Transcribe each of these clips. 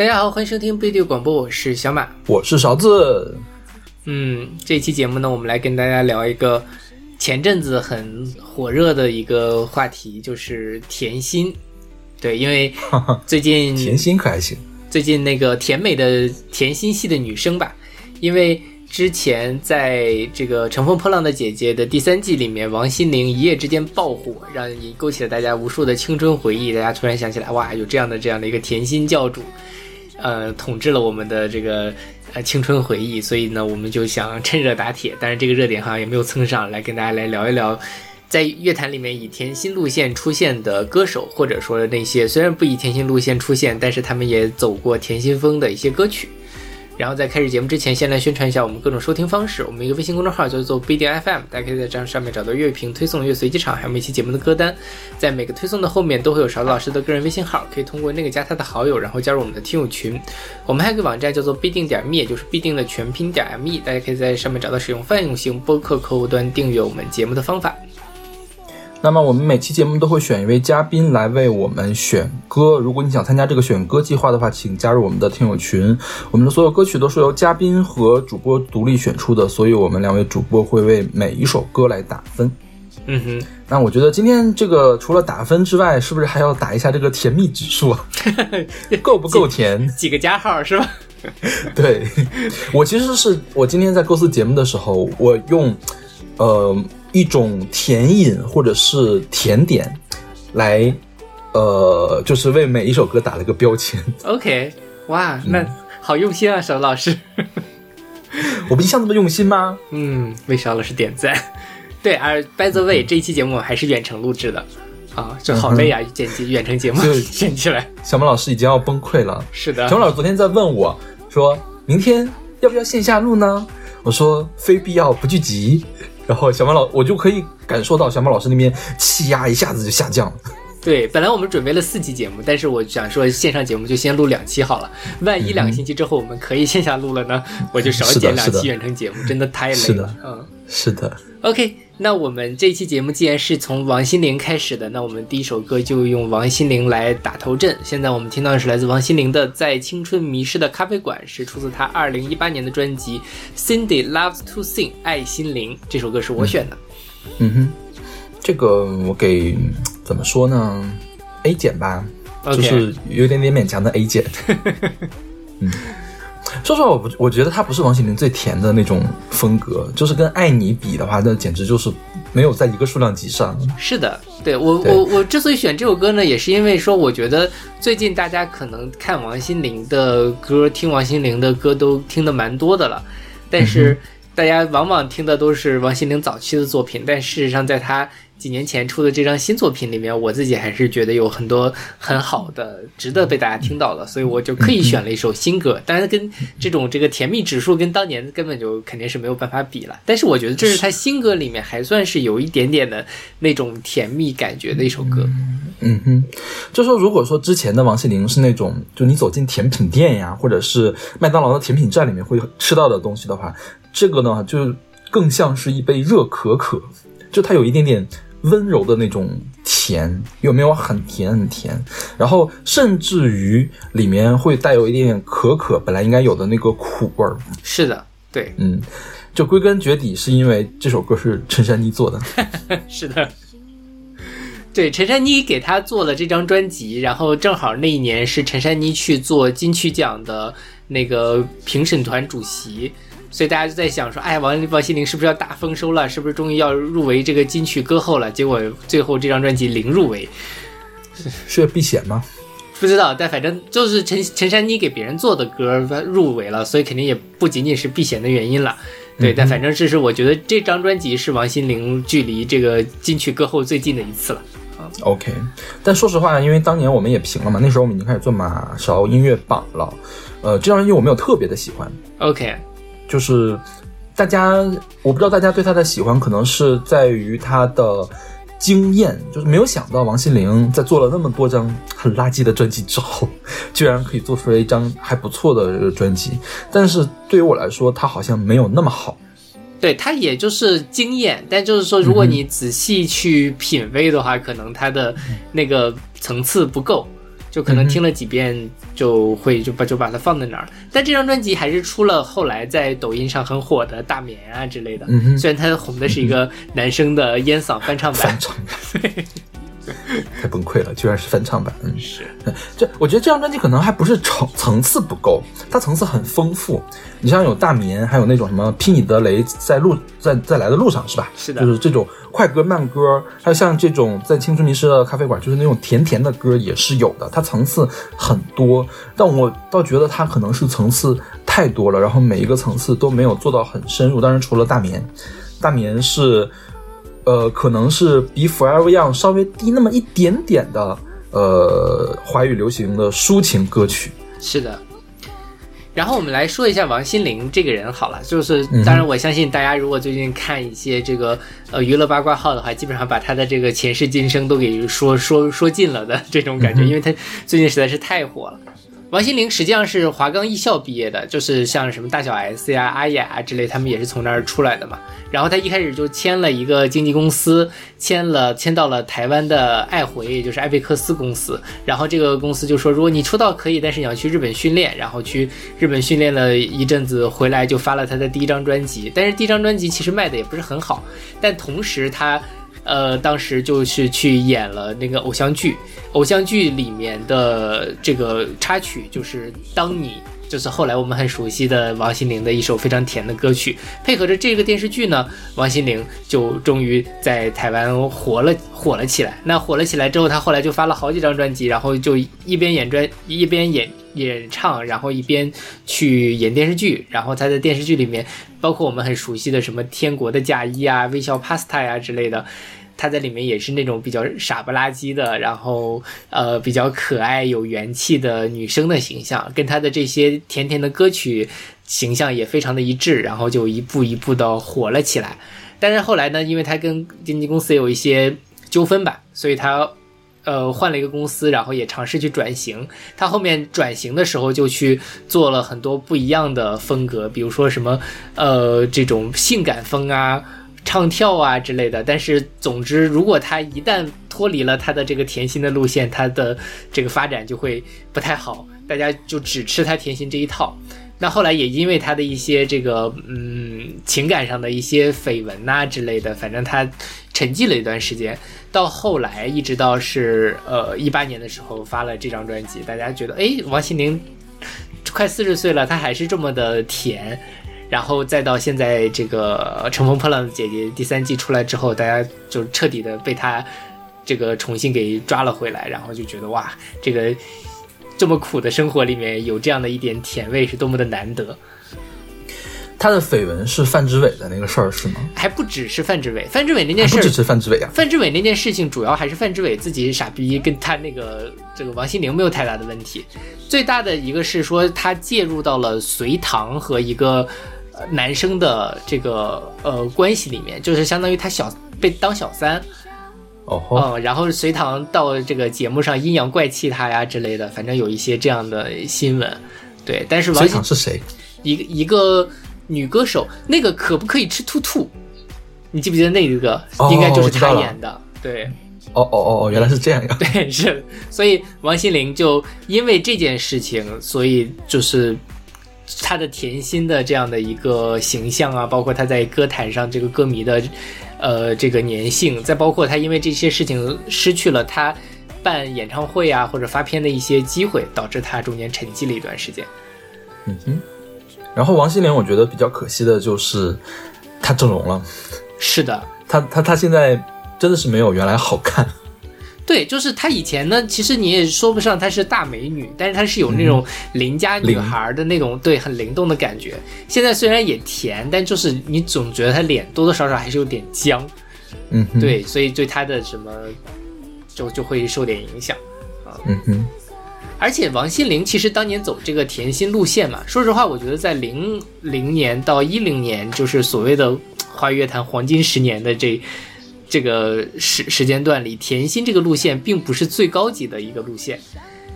大家好，欢迎收听背对广播，我是小马，我是勺子。嗯，这期节目呢，我们来跟大家聊一个前阵子很火热的一个话题，就是甜心。对，因为 最近甜心可还行？最近那个甜美的甜心系的女生吧，因为之前在这个《乘风破浪的姐姐》的第三季里面，王心凌一夜之间爆火，让你勾起了大家无数的青春回忆。大家突然想起来，哇，有这样的这样的一个甜心教主，呃，统治了我们的这个呃青春回忆。所以呢，我们就想趁热打铁，但是这个热点好像也没有蹭上来，跟大家来聊一聊，在乐坛里面以甜心路线出现的歌手，或者说那些虽然不以甜心路线出现，但是他们也走过甜心风的一些歌曲。然后在开始节目之前，先来宣传一下我们各种收听方式。我们一个微信公众号叫做不一定 FM，大家可以在这上面找到乐评推送、乐随机场，还有每期节目的歌单。在每个推送的后面都会有勺子老师的个人微信号，可以通过那个加他的好友，然后加入我们的听友群。我们还有个网站叫做必定点 me，就是必定的全拼点 me，大家可以在上面找到使用泛用型播客客户端订阅我们节目的方法。那么我们每期节目都会选一位嘉宾来为我们选歌。如果你想参加这个选歌计划的话，请加入我们的听友群。我们的所有歌曲都是由嘉宾和主播独立选出的，所以我们两位主播会为每一首歌来打分。嗯哼，那我觉得今天这个除了打分之外，是不是还要打一下这个甜蜜指数啊？够不够甜？几个加号是吧？对，我其实是我今天在构思节目的时候，我用呃。一种甜饮或者是甜点，来，呃，就是为每一首歌打了个标签。OK，哇，那好用心啊，邵老师。我不一向这么用心吗？嗯，为邵老师点赞。对，而 By the way，这一期节目还是远程录制的啊，就好累啊，剪辑远程节目 剪起来。小马老师已经要崩溃了。是的，小马老师昨天在问我，说明天要不要线下录呢？我说非必要不聚集。然后小马老，我就可以感受到小马老师那边气压一下子就下降了。对，本来我们准备了四期节目，但是我想说线上节目就先录两期好了。万一两个星期之后我们可以线下录了呢，我就少剪两期远程节目，真的太累了。嗯，是的。OK，那我们这期节目既然是从王心凌开始的，那我们第一首歌就用王心凌来打头阵。现在我们听到的是来自王心凌的《在青春迷失的咖啡馆》，是出自她二零一八年的专辑《Cindy Loves to Sing》爱心凌。这首歌是我选的。嗯哼，这个我给怎么说呢？A 减吧，就是有点点勉强的 A 减。嗯。说实话，我不我觉得他不是王心凌最甜的那种风格，就是跟爱你比的话，那简直就是没有在一个数量级上。是的，对我我我之所以选这首歌呢，也是因为说，我觉得最近大家可能看王心凌的歌，听王心凌的歌都听的蛮多的了，但是大家往往听的都是王心凌早期的作品，但事实上在她。几年前出的这张新作品里面，我自己还是觉得有很多很好的，值得被大家听到的，所以我就刻意选了一首新歌。当然，跟这种这个甜蜜指数跟当年根本就肯定是没有办法比了。但是我觉得这是她新歌里面还算是有一点点的那种甜蜜感觉的一首歌。嗯哼，就说如果说之前的王心凌是那种，就你走进甜品店呀，或者是麦当劳的甜品站里面会吃到的东西的话，这个呢就更像是一杯热可可，就它有一点点。温柔的那种甜，有没有很甜很甜？然后甚至于里面会带有一点点可可本来应该有的那个苦味儿。是的，对，嗯，就归根结底是因为这首歌是陈珊妮做的。是的，对，陈珊妮给他做了这张专辑，然后正好那一年是陈珊妮去做金曲奖的那个评审团主席。所以大家就在想说，哎，王王心凌是不是要大丰收了？是不是终于要入围这个金曲歌后了？结果最后这张专辑零入围，是要避险吗？不知道，但反正就是陈陈珊妮给别人做的歌入围了，所以肯定也不仅仅是避嫌的原因了。对，但反正这是我觉得这张专辑是王心凌距离这个金曲歌后最近的一次了。OK，但说实话，因为当年我们也评了嘛，那时候我们已经开始做马勺音乐榜了。呃，这张专辑我没有特别的喜欢。OK。就是大家，我不知道大家对他的喜欢，可能是在于他的惊艳，就是没有想到王心凌在做了那么多张很垃圾的专辑之后，居然可以做出来一张还不错的专辑。但是对于我来说，他好像没有那么好。对他也就是惊艳，但就是说，如果你仔细去品味的话，可能他的那个层次不够。就可能听了几遍就会就把就把它放在那儿。但这张专辑还是出了后来在抖音上很火的《大眠》啊之类的。虽然它红的是一个男生的烟嗓翻唱版。翻，唱版，太崩溃了，居然是翻唱版。嗯，是这我觉得这张专辑可能还不是层层次不够，它层次很丰富。你像有大眠，还有那种什么劈你的雷，在路在在来的路上是吧？是的就是这种快歌慢歌，还有像这种在青春迷失的咖啡馆，就是那种甜甜的歌也是有的。它层次很多，但我倒觉得它可能是层次太多了，然后每一个层次都没有做到很深入。当然，除了大眠，大眠是。呃，可能是比 Forever Young 稍微低那么一点点的，呃，华语流行的抒情歌曲。是的。然后我们来说一下王心凌这个人好了，就是嗯当然我相信大家如果最近看一些这个呃娱乐八卦号的话，基本上把她的这个前世今生都给说说说尽了的这种感觉，因为她最近实在是太火了。王心凌实际上是华冈艺校毕业的，就是像什么大小 S 呀、阿雅啊之类，他们也是从那儿出来的嘛。然后他一开始就签了一个经纪公司，签了签到了台湾的爱回，也就是艾贝克斯公司。然后这个公司就说，如果你出道可以，但是你要去日本训练。然后去日本训练了一阵子，回来就发了他的第一张专辑。但是第一张专辑其实卖的也不是很好，但同时他。呃，当时就是去演了那个偶像剧，偶像剧里面的这个插曲就是《当你》，就是后来我们很熟悉的王心凌的一首非常甜的歌曲。配合着这个电视剧呢，王心凌就终于在台湾火了，火了起来。那火了起来之后，她后来就发了好几张专辑，然后就一边演专，一边演演唱，然后一边去演电视剧。然后她在电视剧里面，包括我们很熟悉的什么《天国的嫁衣》啊、《微笑 Pasta》呀之类的。她在里面也是那种比较傻不拉几的，然后呃比较可爱有元气的女生的形象，跟她的这些甜甜的歌曲形象也非常的一致，然后就一步一步的火了起来。但是后来呢，因为她跟经纪公司有一些纠纷吧，所以她呃换了一个公司，然后也尝试去转型。她后面转型的时候就去做了很多不一样的风格，比如说什么呃这种性感风啊。唱跳啊之类的，但是总之，如果他一旦脱离了他的这个甜心的路线，他的这个发展就会不太好，大家就只吃他甜心这一套。那后来也因为他的一些这个嗯情感上的一些绯闻呐、之类的，反正他沉寂了一段时间，到后来一直到是呃一八年的时候发了这张专辑，大家觉得哎王心凌快四十岁了，她还是这么的甜。然后再到现在这个《乘风破浪的姐姐》第三季出来之后，大家就彻底的被她这个重新给抓了回来，然后就觉得哇，这个这么苦的生活里面有这样的一点甜味是多么的难得。他的绯闻是范志伟的那个事儿是吗？还不只是范志伟，范志伟那件事还不只是范志伟啊。范志伟那件事情主要还是范志伟自己傻逼，跟他那个这个王心凌没有太大的问题。最大的一个是说他介入到了隋唐和一个。男生的这个呃关系里面，就是相当于他小被当小三，哦嗯，然后隋唐到这个节目上阴阳怪气他呀之类的，反正有一些这样的新闻。对，但是王隋心唐是谁？一个一个女歌手，那个可不可以吃兔兔？你记不记得那一个？哦应该就是他演的。对哦哦哦哦，原来是这样呀。对是，所以王心凌就因为这件事情，所以就是。她的甜心的这样的一个形象啊，包括他在歌坛上这个歌迷的，呃，这个粘性，再包括他因为这些事情失去了他办演唱会啊或者发片的一些机会，导致他中间沉寂了一段时间。嗯哼。然后王心凌，我觉得比较可惜的就是她整容了。是的，她她她现在真的是没有原来好看。对，就是她以前呢，其实你也说不上她是大美女，但是她是有那种邻家女孩的那种，对，很灵动的感觉。现在虽然也甜，但就是你总觉得她脸多多少少还是有点僵，嗯，对，所以对她的什么就就会受点影响啊。嗯哼，而且王心凌其实当年走这个甜心路线嘛，说实话，我觉得在零零年到一零年，就是所谓的华语乐坛黄金十年的这。这个时时间段里，甜心这个路线并不是最高级的一个路线，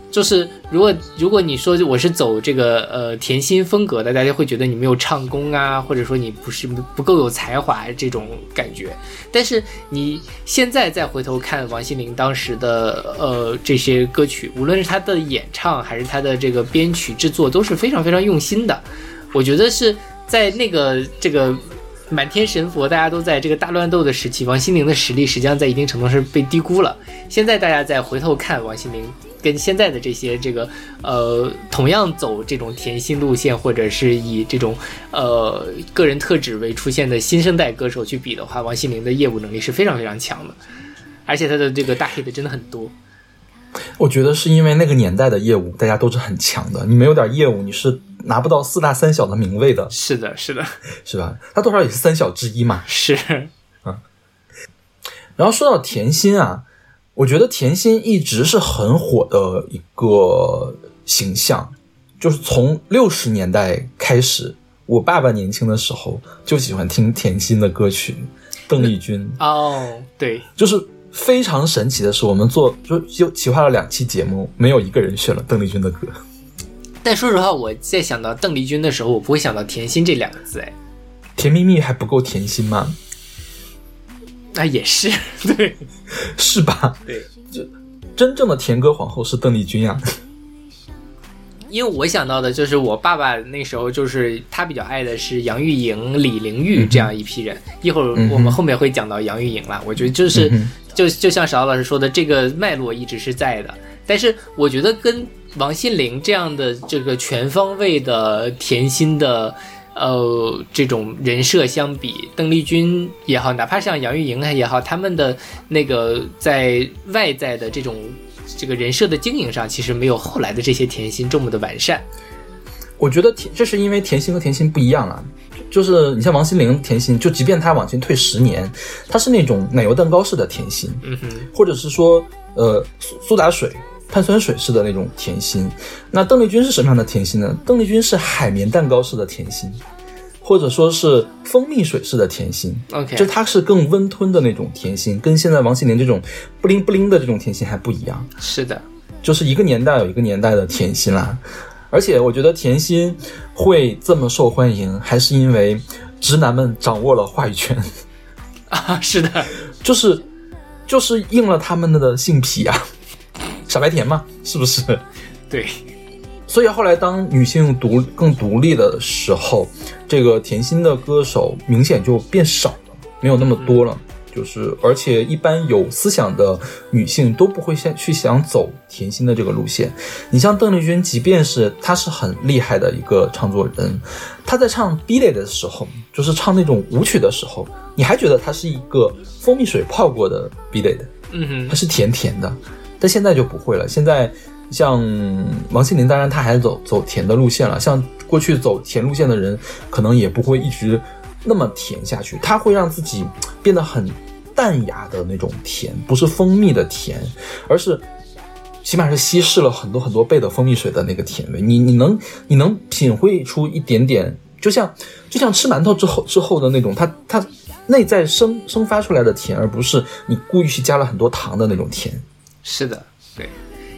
就是如果如果你说我是走这个呃甜心风格的，大家会觉得你没有唱功啊，或者说你不是不够有才华这种感觉。但是你现在再回头看王心凌当时的呃这些歌曲，无论是她的演唱还是她的这个编曲制作，都是非常非常用心的。我觉得是在那个这个。满天神佛，大家都在这个大乱斗的时期，王心凌的实力实际上在一定程度上是被低估了。现在大家再回头看王心凌，跟现在的这些这个呃同样走这种甜心路线，或者是以这种呃个人特质为出现的新生代歌手去比的话，王心凌的业务能力是非常非常强的，而且她的这个大 hit 真的很多。我觉得是因为那个年代的业务大家都是很强的，你没有点业务，你是拿不到四大三小的名位的。是的，是的，是吧？他多少也是三小之一嘛。是，嗯。然后说到甜心啊，我觉得甜心一直是很火的一个形象，就是从六十年代开始，我爸爸年轻的时候就喜欢听甜心的歌曲，邓丽君。哦，对，就是。非常神奇的是，我们做就就企划了两期节目，没有一个人选了邓丽君的歌。但说实话，我在想到邓丽君的时候，我不会想到甜心这两个字。哎，甜蜜蜜还不够甜心吗？那也是，对，是吧？对，就真正的甜歌皇后是邓丽君呀。因为我想到的就是我爸爸那时候就是他比较爱的是杨钰莹、李玲玉这样一批人。一会儿我们后面会讲到杨钰莹了，我觉得就是。就就像邵老师说的，这个脉络一直是在的，但是我觉得跟王心凌这样的这个全方位的甜心的，呃，这种人设相比，邓丽君也好，哪怕像杨钰莹也好，他们的那个在外在的这种这个人设的经营上，其实没有后来的这些甜心这么的完善。我觉得甜，这是因为甜心和甜心不一样啊。就是你像王心凌甜心，就即便她往前退十年，她是那种奶油蛋糕式的甜心，嗯哼，或者是说呃苏苏打水、碳酸水式的那种甜心。那邓丽君是什么样的甜心呢？邓丽君是海绵蛋糕式的甜心，或者说是蜂蜜水式的甜心。OK，就它是更温吞的那种甜心，跟现在王心凌这种不灵不灵的这种甜心还不一样。是的，就是一个年代有一个年代的甜心啦。而且我觉得甜心会这么受欢迎，还是因为直男们掌握了话语权 啊！是的，就是就是应了他们的性癖啊，傻白甜嘛，是不是？对。所以后来当女性独更独立的时候，这个甜心的歌手明显就变少了，没有那么多了。就是，而且一般有思想的女性都不会先去想走甜心的这个路线。你像邓丽君，即便是她是很厉害的一个唱作人，她在唱 B 类的时候，就是唱那种舞曲的时候，你还觉得她是一个蜂蜜水泡过的 B 类的，嗯哼，她是甜甜的。但现在就不会了。现在像王心凌，当然她还走走甜的路线了。像过去走甜路线的人，可能也不会一直那么甜下去，他会让自己变得很。淡雅的那种甜，不是蜂蜜的甜，而是起码是稀释了很多很多倍的蜂蜜水的那个甜味。你你能你能品会出一点点，就像就像吃馒头之后之后的那种，它它内在生生发出来的甜，而不是你故意去加了很多糖的那种甜。是的，对。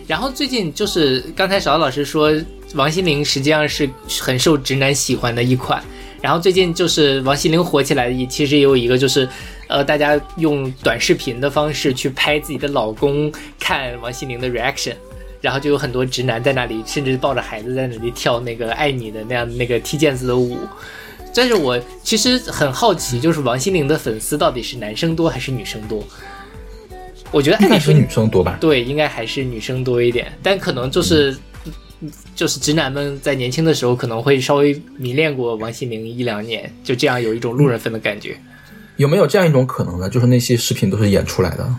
然后最近就是刚才邵老师说，王心凌实际上是很受直男喜欢的一款。然后最近就是王心凌火起来也，其实也有一个就是。呃，大家用短视频的方式去拍自己的老公看王心凌的 reaction，然后就有很多直男在那里，甚至抱着孩子在那里跳那个爱你的那样那个踢毽子的舞。但是我其实很好奇，就是王心凌的粉丝到底是男生多还是女生多？我觉得应该是女生多吧。对，应该还是女生多一点，但可能就是就是直男们在年轻的时候可能会稍微迷恋过王心凌一两年，就这样有一种路人粉的感觉。有没有这样一种可能呢？就是那些视频都是演出来的，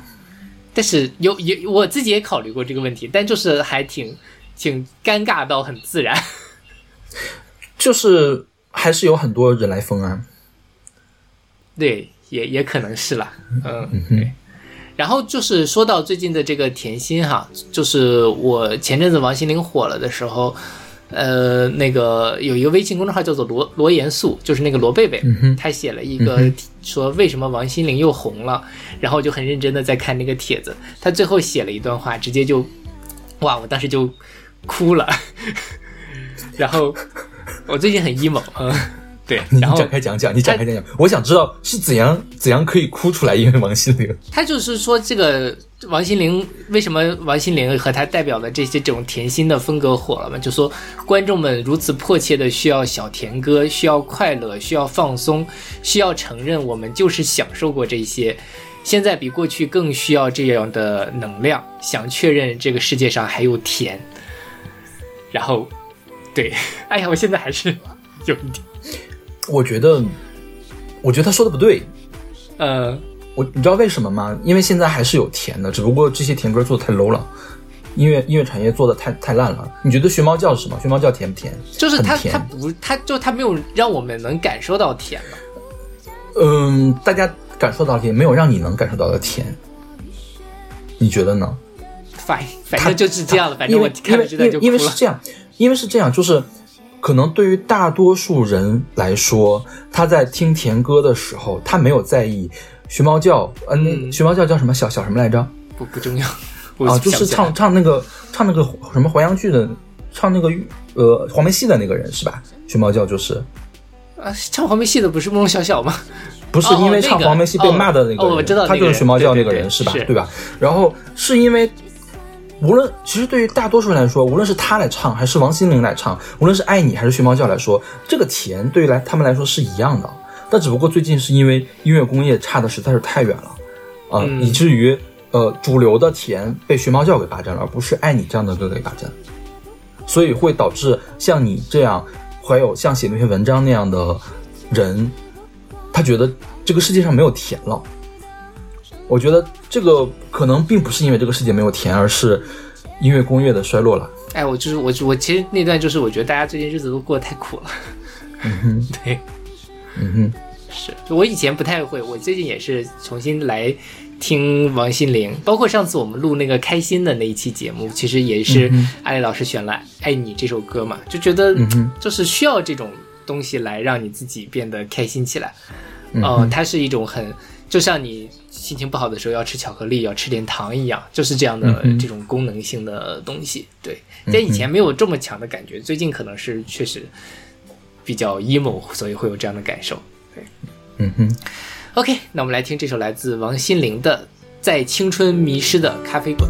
但是有有我自己也考虑过这个问题，但就是还挺挺尴尬到很自然，就是还是有很多人来疯啊。对，也也可能是啦，嗯，对。然后就是说到最近的这个甜心哈，就是我前阵子王心凌火了的时候。呃，那个有一个微信公众号叫做罗罗严肃，就是那个罗贝贝，他写了一个说为什么王心凌又红了，然后就很认真的在看那个帖子，他最后写了一段话，直接就哇，我当时就哭了。然后我最近很 emo，嗯，对，你然后展开讲讲，你展开讲讲，我想知道是怎样怎样可以哭出来，因为王心凌。他就是说，这个王心凌为什么王心凌和她代表的这些这种甜心的风格火了嘛？就说观众们如此迫切的需要小甜歌，需要快乐，需要放松，需要承认我们就是享受过这些，现在比过去更需要这样的能量，想确认这个世界上还有甜。然后，对，哎呀，我现在还是有一点，我觉得，我觉得他说的不对。呃，我你知道为什么吗？因为现在还是有甜的，只不过这些甜歌做的太 low 了，音乐音乐产业做的太太烂了。你觉得学猫叫是什么？学猫叫甜不甜？就是他很甜他不它就它没有让我们能感受到甜了。嗯，大家感受到甜，没有让你能感受到的甜。你觉得呢？反反正就是这样了，反正我看了这段就因为是这样，因为是这样，就是可能对于大多数人来说，他在听甜歌的时候，他没有在意学猫叫，嗯，嗯学猫叫叫什么小小什么来着？不不重要，啊，就是唱唱那个唱那个什么淮扬剧的，唱那个呃黄梅戏的那个人是吧？学猫叫就是啊，唱黄梅戏的不是慕容晓晓吗？不是哦因为唱黄梅戏被骂的那个人，哦哦我知道他就是学猫叫那个人是吧？是对吧？然后是因为。无论其实对于大多数人来说，无论是他来唱还是王心凌来唱，无论是爱你还是学猫叫来说，这个甜对于来他们来说是一样的。但只不过最近是因为音乐工业差的实在是太远了，啊、嗯以至于呃主流的甜被学猫叫给霸占了，而不是爱你这样的歌给霸占，所以会导致像你这样，还有像写那篇文章那样的人，他觉得这个世界上没有甜了。我觉得这个可能并不是因为这个世界没有甜，而是音乐工业的衰落了。哎，我就是我我其实那段就是我觉得大家最近日子都过得太苦了。嗯哼，对，嗯哼，是我以前不太会，我最近也是重新来听王心凌，包括上次我们录那个开心的那一期节目，其实也是嗯艾丽老师选了《爱你》这首歌嘛，就觉得就是需要这种东西来让你自己变得开心起来。嗯呃，它是一种很，就像你心情不好的时候要吃巧克力，要吃点糖一样，就是这样的这种功能性的东西。对，在以前没有这么强的感觉，最近可能是确实比较 emo，所以会有这样的感受。对嗯哼，OK，那我们来听这首来自王心凌的《在青春迷失的咖啡馆》。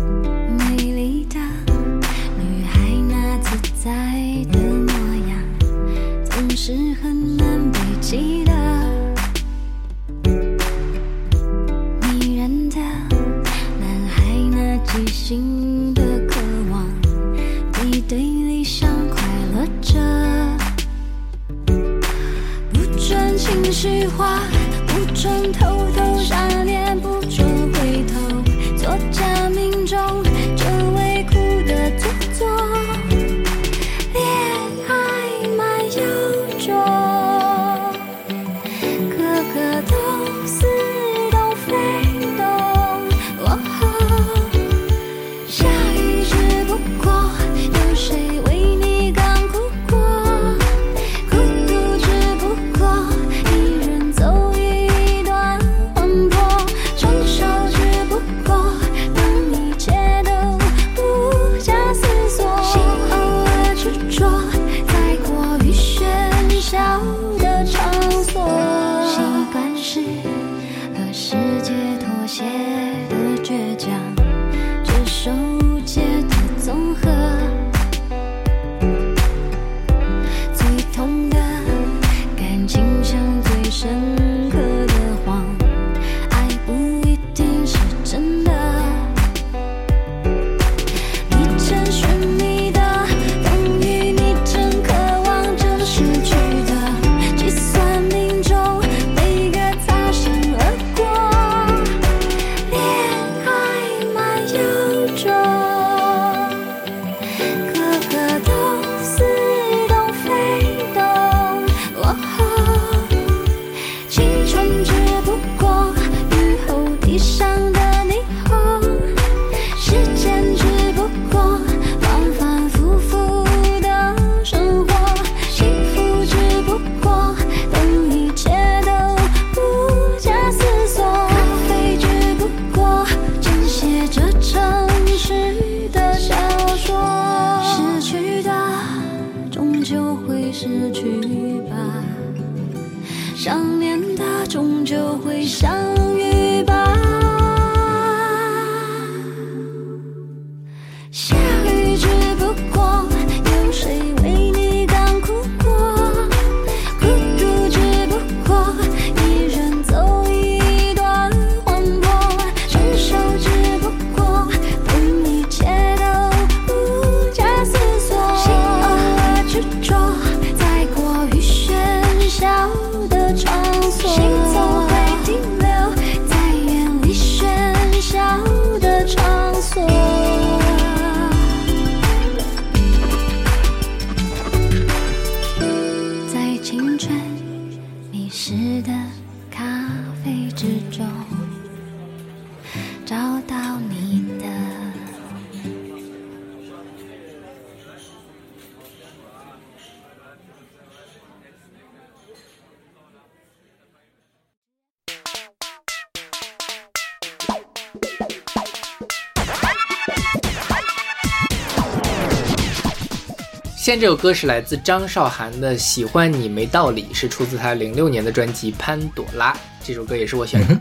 现在这首歌是来自张韶涵的《喜欢你没道理》，是出自她零六年的专辑《潘朵拉》。这首歌也是我选的。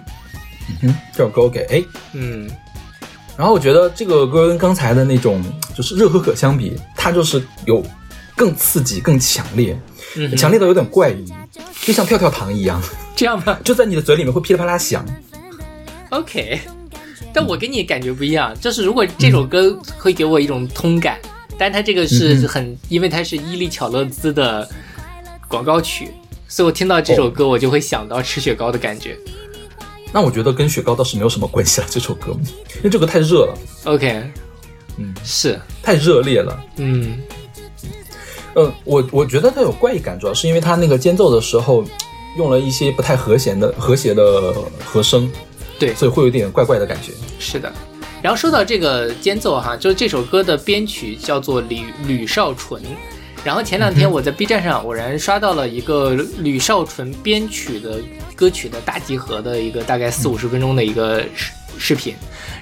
嗯，这首歌我给 A。嗯然后我觉得这个歌跟刚才的那种就是热可可相比，它就是有更刺激、更强烈，嗯强烈到有点怪异，就像跳跳糖一样，这样吗 就在你的嘴里面会噼里啪啦响。？OK，但我跟你感觉不一样，就是如果这首歌会给我一种通感，但它这个是很，因为它是伊利巧乐兹的广告曲，所以我听到这首歌我就会想到吃雪糕的感觉。那我觉得跟雪糕倒是没有什么关系了，这首歌，因为这个太热了，OK，嗯，是，太热烈了。嗯呃，我我觉得它有怪异感，主要是因为它那个间奏的时候用了一些不太和谐的和谐的和声，对所以会有点怪怪的感觉。是的。然后说到这个间奏哈，就是这首歌的编曲叫做吕吕少纯。然后前两天我在 B 站上偶然刷到了一个吕少纯编曲的歌曲的大集合的一个大概四五十分钟的一个视视频，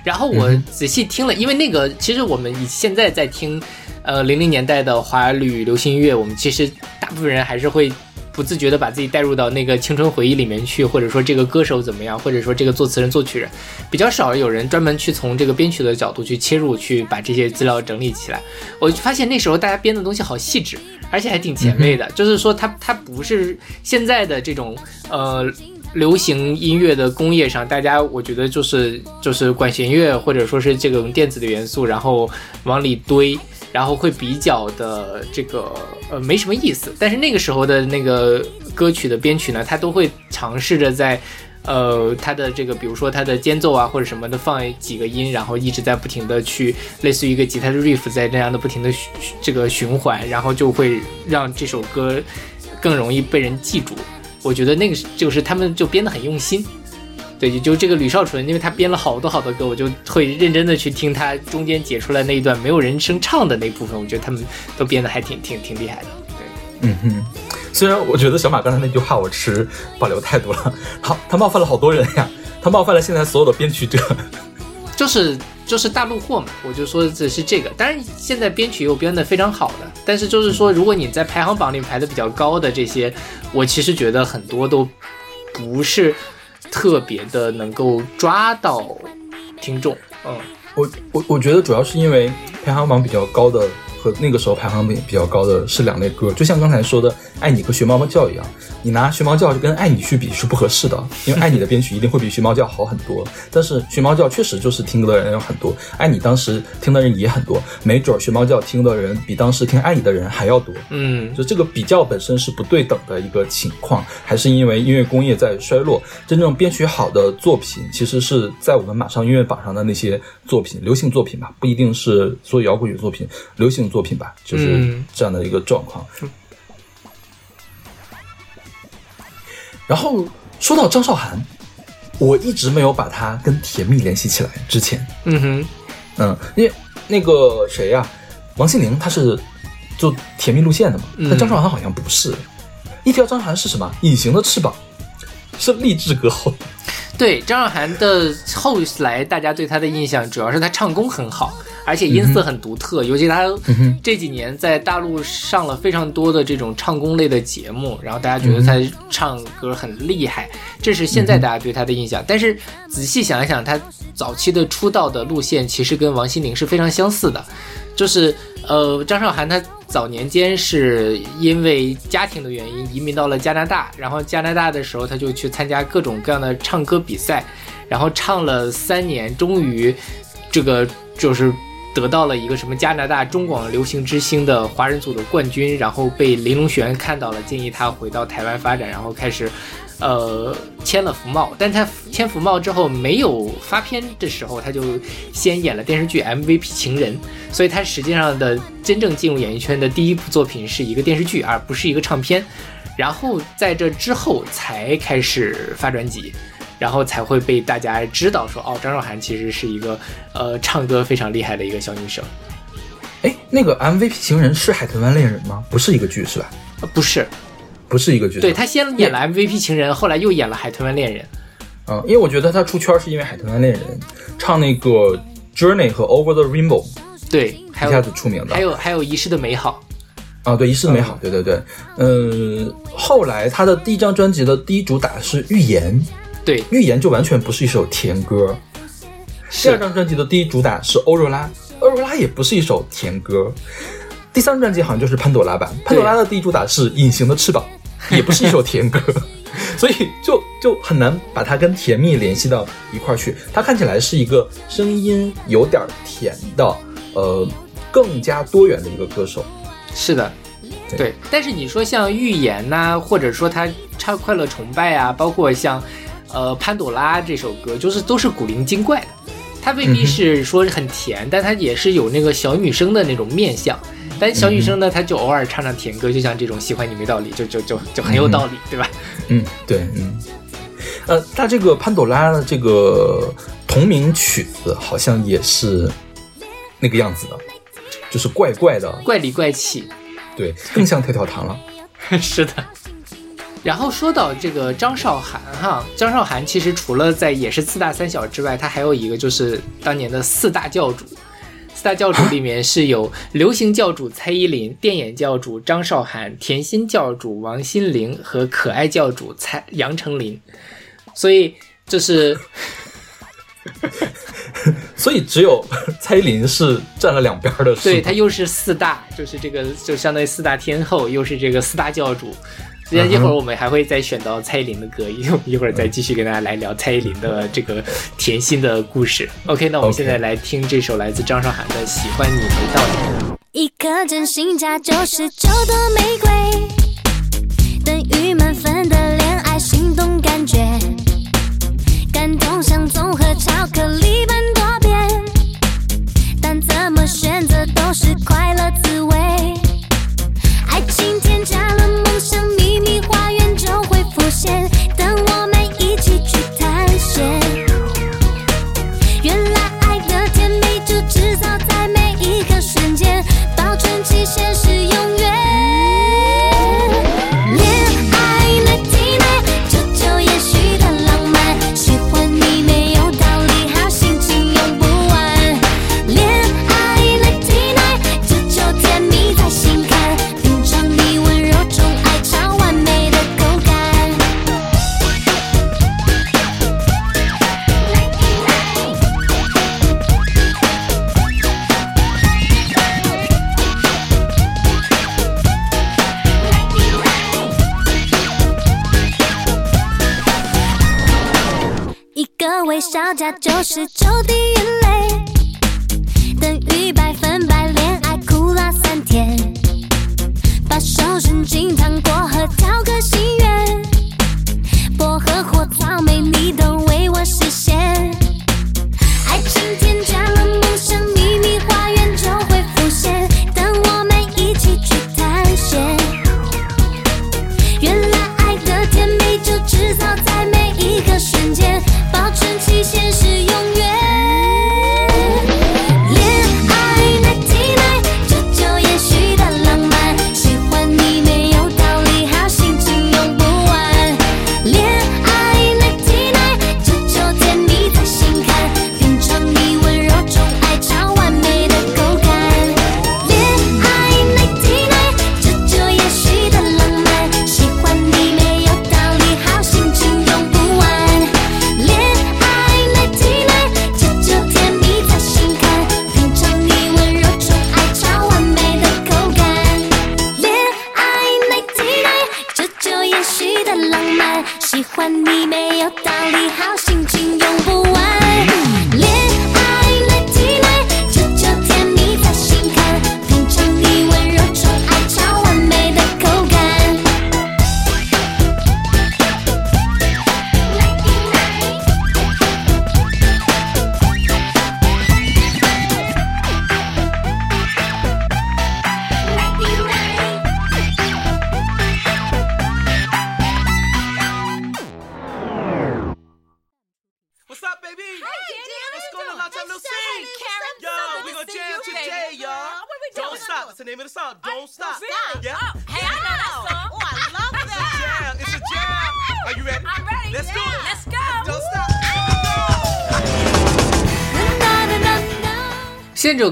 然后我仔细听了，因为那个其实我们以现在在听，呃零零年代的华语流行音乐，我们其实大部分人还是会不自觉的把自己带入到那个青春回忆里面去，或者说这个歌手怎么样，或者说这个作词人、作曲人，比较少有人专门去从这个编曲的角度去切入，去把这些资料整理起来。我发现那时候大家编的东西好细致，而且还挺前卫的，就是说它它不是现在的这种呃。流行音乐的工业上，大家我觉得就是就是管弦乐或者说是这种电子的元素，然后往里堆，然后会比较的这个呃没什么意思。但是那个时候的那个歌曲的编曲呢，它都会尝试着在呃它的这个比如说它的间奏啊或者什么的放几个音，然后一直在不停的去类似于一个吉他的 riff 在这样的不停的这个循环，然后就会让这首歌更容易被人记住。我觉得那个就是他们就编得很用心。对，就就这个吕少纯，因为他编了好多好多歌，我就会认真的去听他中间解出来那一段没有人声唱的那部分，我觉得他们都编的还挺挺挺厉害的。对，嗯哼，虽然我觉得小马刚才那句话我持保留态度了，好，他冒犯了好多人呀，他冒犯了现在所有的编曲者。就是就是大陆货嘛，我就说的是这个。当然，现在编曲也有编得非常好的，但是就是说，如果你在排行榜里排的比较高的这些，我其实觉得很多都不是特别的能够抓到听众。嗯，我我我觉得主要是因为排行榜比较高的和那个时候排行榜比较高的是两类歌，就像刚才说的《爱你》和《学猫猫叫》一样，你拿《学猫叫》跟《爱你》去比是不合适的，因为《爱你》的编曲一定会比《学猫叫》好很多，但是《学猫叫》确实就是听歌的人有很多，《爱你》当时听的人也很多，没准儿《学猫叫》听的人比当时听《爱你》的人还要多。嗯，就这个比较本身是不对等的一个情况，还是因为音乐工业在衰落？真正编曲好的作品，其实是在我们马上音乐榜上的那些作品，流行作品吧，不一定是所有摇滚乐作品，流行作品吧，就是嗯这样的一个状况。然后说到张韶涵，我一直没有把她跟甜蜜联系起来。之前，嗯哼，嗯，因为那个谁呀、王心凌她是做甜蜜路线的嘛，嗯但张韶涵好像不是。一条张韶涵是什么？隐形的翅膀，是励志歌后。对张韶涵的后来，大家对她的印象主要是她唱功很好，而且音色很独特，尤其他这几年在大陆上了非常多的这种唱功类的节目，然后大家觉得他唱歌很厉害，这是现在大家对他的印象。但是仔细想一想，他早期的出道的路线其实跟王心凌是非常相似的，就是呃，张韶涵她早年间是因为家庭的原因移民到了加拿大，然后加拿大的时候他就去参加各种各样的唱歌比赛，然后唱了三年，终于这个就是得到了一个什么加拿大中广流行之星的华人组的冠军，然后被林隆璇看到了，建议他回到台湾发展，然后开始。呃，签了福茂，但他签福茂之后没有发片的时候，他就先演了电视剧《MVP 情人》，所以他实际上的真正进入演艺圈的第一部作品是一个电视剧，而不是一个唱片。然后在这之后才开始发专辑，然后才会被大家知道说，哦，张韶涵其实是一个呃唱歌非常厉害的一个小女生。哎，那个 MVP 情人是《海豚湾恋人》吗？不是一个剧是吧？呃，不是，不是一个剧。对他先演了 MVP 情人，后来又演了海豚湾恋人。嗯，因为我觉得他出圈是因为《海豚湾恋人》唱那个 Journey 和 Over the Rainbow 对，还一下有子出名的。还有还有遗失的美好。啊，对，一世美好，对对对。嗯，后来他的第一张专辑的第一主打是《预言》，对，《预言》就完全不是一首甜歌。第二张专辑的第一主打是《欧若拉》，欧若拉也不是一首甜歌。第三张专辑好像就是潘朵拉版，潘朵拉的第一主打是《隐形的翅膀》，也不是一首甜歌，所以就就很难把它跟甜蜜联系到一块儿去。它看起来是一个声音有点甜的，呃，更加多元的一个歌手。是的，对对。但是你说像预言呐、或者说他唱《快乐崇拜》啊，包括像呃《潘朵拉》这首歌，就是都是古灵精怪的。它未必是说很甜，但它也是有那个小女生的那种面相。但小女生呢，她就偶尔唱唱甜歌，就像这种喜欢你没道理，就就就就很有道理，对吧？嗯，对，嗯，呃，他这个潘朵拉的这个同名曲子好像也是那个样子的，就是怪怪的，怪里怪气，对，更像跳跳糖了。是的。然后说到这个张韶涵哈，张韶涵其实除了在也是四大三小之外，她还有一个就是当年的四大教主。四大教主里面是有流行教主蔡依林、电眼教主张韶涵、甜心教主王心凌和可爱教主蔡杨丞琳，所以就是 所以只有蔡依林是站了两边的，对她又是四大，就是这个就相当于四大天后，又是这个四大教主。虽然一会儿我们还会再选到蔡依林的歌，一 一会儿再继续跟大家来聊蔡依林的这个甜心的故事。OK，那我们现在来听这首来自张韶涵的《喜欢你没道理》。一颗真心价九十九朵玫瑰，等于满分的恋爱心动感觉，感动像综合巧克力般多变，但怎么选择都是快乐掉下九十九滴眼泪，等于百分百恋爱苦辣酸甜。把手伸进糖果盒，挑个心愿，薄荷或草莓你都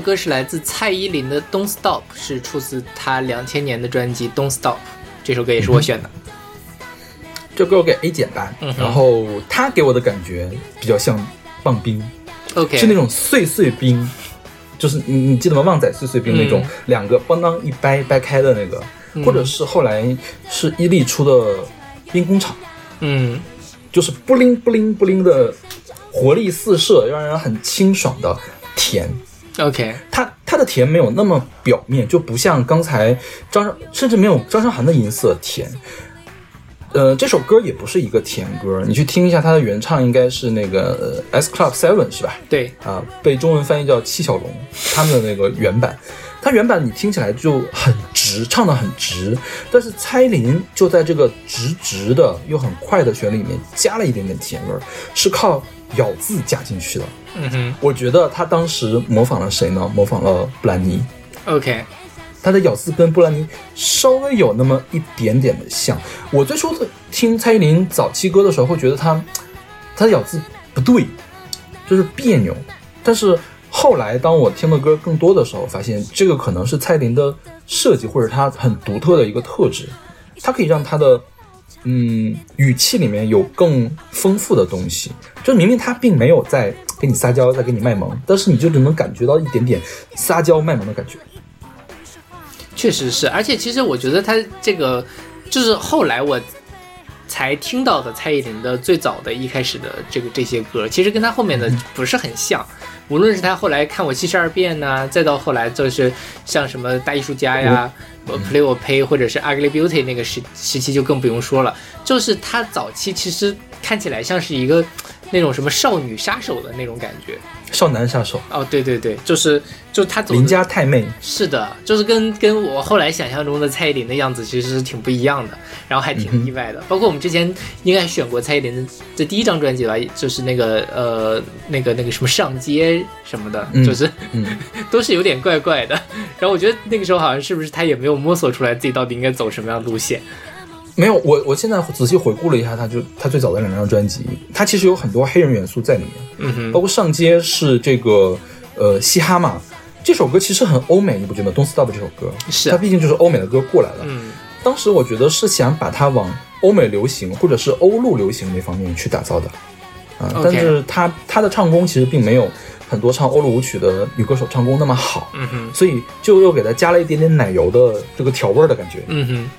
歌是来自蔡依林的《Don't Stop》，是出自她两千年的专辑《Don't Stop》。这首歌也是我选的。这歌我给 A 减吧，嗯然后他给我的感觉比较像棒冰，OK，是那种碎碎冰，就是你你记得吗？旺仔碎碎冰那种，嗯两个邦当一掰掰开的那个，嗯或者是后来是伊利出的冰工厂，嗯就是布灵布灵布灵的活力四射，让人很清爽的甜。OK，它它的甜没有那么表面，就不像刚才张，甚至没有张韶涵的音色甜。呃，这首歌也不是一个甜歌，你去听一下它的原唱，应该是那个呃 S Club Seven 是吧？对，啊，被中文翻译叫七小龙，他们的那个原版，它原版你听起来就很直，唱的很直，但是蔡依林就在这个直直的又很快的旋律里面加了一点点甜味儿，是靠咬字加进去的。嗯哼我觉得他当时模仿了谁呢？模仿了布兰妮，，OK，他的咬字跟布兰妮稍微有那么一点点的像。我最初听蔡依林早期歌的时候，会觉得她她的咬字不对，就是别扭。但是后来当我听的歌更多的时候，发现这个可能是蔡依林的设计或者她很独特的一个特质，它可以让她的嗯语气里面有更丰富的东西。就明明他并没有在给你撒娇，在给你卖萌，但是你就只能感觉到一点点撒娇卖萌的感觉。确实是，而且其实我觉得他这个就是后来我才听到的蔡依林的最早的一开始的这个这些歌，其实跟他后面的不是很像。无论是他后来看我七十二变呐、再到后来就是像什么大艺术家呀、我 Play 我 Pay 或者是 Ugly Beauty 那个时时期就更不用说了，就是他早期其实看起来像是一个那种什么少女杀手的那种感觉。少男杀手，哦，对对对，就是就他走邻家太妹，是的，就是跟跟我后来想象中的蔡依林的样子其实是挺不一样的，然后还挺意外的。包括我们之前应该选过蔡依林的这第一张专辑吧，就是那个呃那个那个什么上街什么的，嗯就是嗯，都是有点怪怪的。然后我觉得那个时候好像是不是他也没有摸索出来自己到底应该走什么样的路线。没有，我我现在仔细回顾了一下，他就他最早的两张专辑，他其实有很多黑人元素在里面，嗯哼，包括上街是这个呃嘻哈嘛，这首歌其实很欧美，你不觉得吗？Don't Stop 这首歌，是它毕竟就是欧美的歌过来了。嗯当时我觉得是想把它往欧美流行或者是欧陆流行那方面去打造的，啊、但是他他的唱功其实并没有很多唱欧陆舞曲的女歌手唱功那么好，嗯哼所以就又给它加了一点点奶油的这个调味儿的感觉。嗯哼，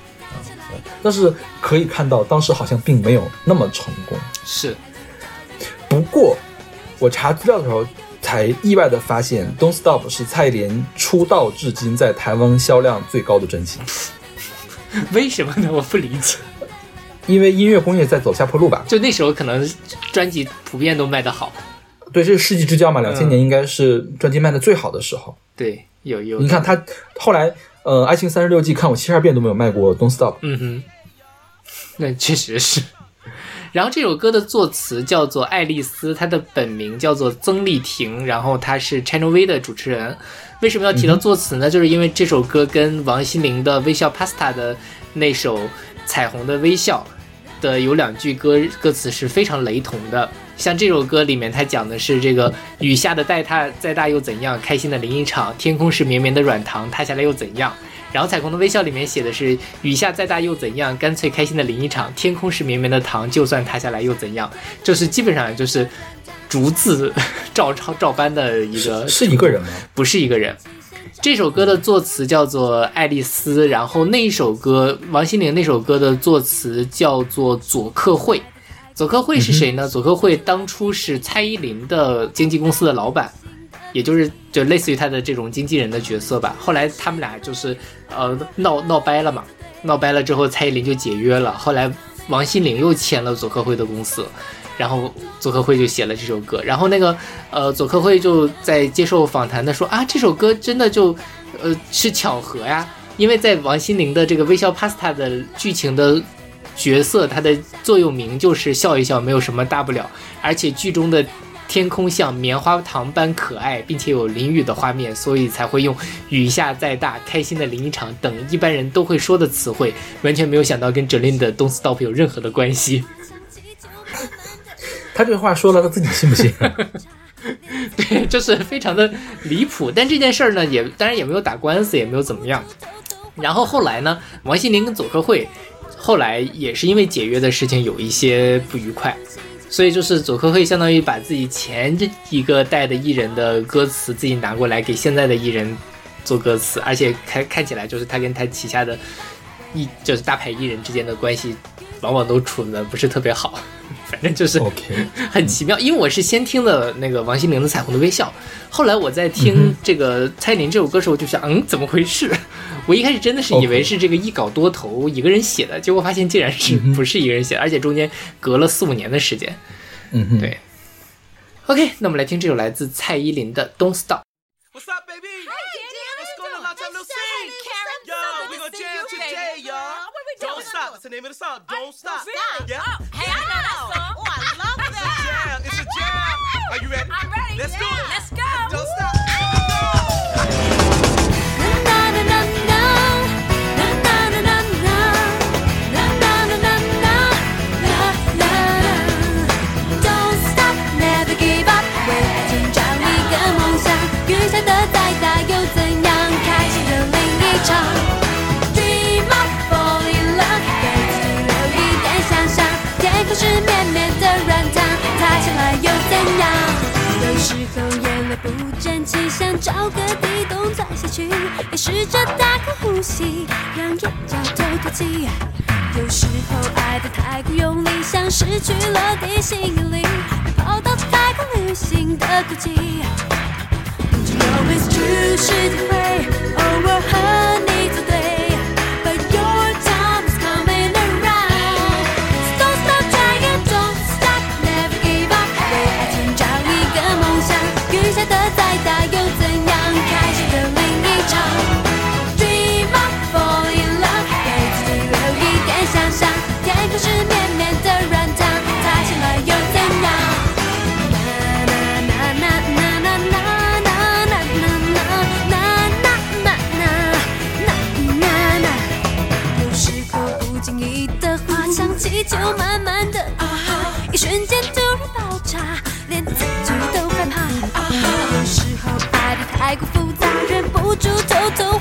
但是可以看到，当时好像并没有那么成功。是不过，我查资料的时候才意外的发现，《Don't Stop》是蔡依林出道至今在台湾销量最高的专辑。为什么呢？我不理解。因为音乐工业在走下坡路吧？就那时候可能专辑普遍都卖得好，对，这是世纪之交嘛，两千嗯年应该是专辑卖的最好的时候。对，有有。你看他后来，呃，《爱情三十六计》看我七十二遍都没有卖过《Don't Stop》。嗯哼，那确实是。然后这首歌的作词叫做爱丽丝，她的本名叫做曾丽婷，然后她是 Channel V 的主持人。为什么要提到作词呢？就是因为这首歌跟王心凌的《微笑 Pasta》的那首《彩虹的微笑》的有两句歌歌词是非常雷同的。像这首歌里面，它讲的是这个雨下的再大再大又怎样，开心的淋一场，天空是绵绵的软糖，塌下来又怎样？然后《彩虹的微笑》里面写的是雨下再大又怎样，干脆开心的淋一场，天空是绵绵的糖，就算塌下来又怎样？就是基本上就是逐字 照抄照搬的一个，是一个人吗？不是一个人。这首歌的作词叫做爱丽丝，然后那一首歌王心凌那首歌的作词叫做左克惠。左克惠是谁呢？左克惠当初是蔡依林的经纪公司的老板，也就是就类似于他的这种经纪人的角色吧。后来他们俩就是呃闹闹掰了嘛，闹掰了之后蔡依林就解约了，后来王心凌又签了左克惠的公司，然后左克惠就写了这首歌，然后那个呃左克惠就在接受访谈的说啊这首歌真的就呃是巧合呀，因为在王心凌的这个微笑 Pasta 的剧情的角色，它的座右铭就是笑一笑，没有什么大不了。而且剧中的天空像棉花糖般可爱，并且有淋雨的画面，所以才会用“雨下再大，开心的淋一场”等一般人都会说的词汇，完全没有想到跟 Jolin 的《Don't Stop》有任何的关系。他这话说了，他自己信不信？对，就是非常的离谱。但这件事儿呢，也当然也没有打官司，也没有怎么样。然后后来呢，王心凌跟左克惠后来也是因为解约的事情有一些不愉快，所以就是佐科会相当于把自己前这一个代的艺人的歌词自己拿过来给现在的艺人做歌词，而且看看起来就是他跟他旗下的艺就是大牌艺人之间的关系，往往都处的不是特别好。反正就是很奇妙，因为我是先听的那个王心凌的《彩虹的微笑》，后来我在听这个蔡依林这首歌时候，我就想，嗯，怎么回事？我一开始真的是以为是这个一稿多投一个人写的，结果发现竟然是不是一个人写的，而且中间隔了四五年的时间。嗯，对，OK，那我们来听这首来自蔡依林的《Don't Stop》。What's up, baby? The name of the song. Don't stop. Yeah. Oh, hey, I know that song. Oh, I love that. It's a jam. It's a jam. Are you ready? I'm ready. Let's do it. Let's go. Don't stop. 不争气，想找个地洞钻下去，也试着大口呼吸，让眼角透透气。有时候爱的太过用力，像失去了地心引力，跑到太空旅行的轨迹。Don't you know it's true？世界会，偶尔和你いたよ太过复杂，忍不住偷偷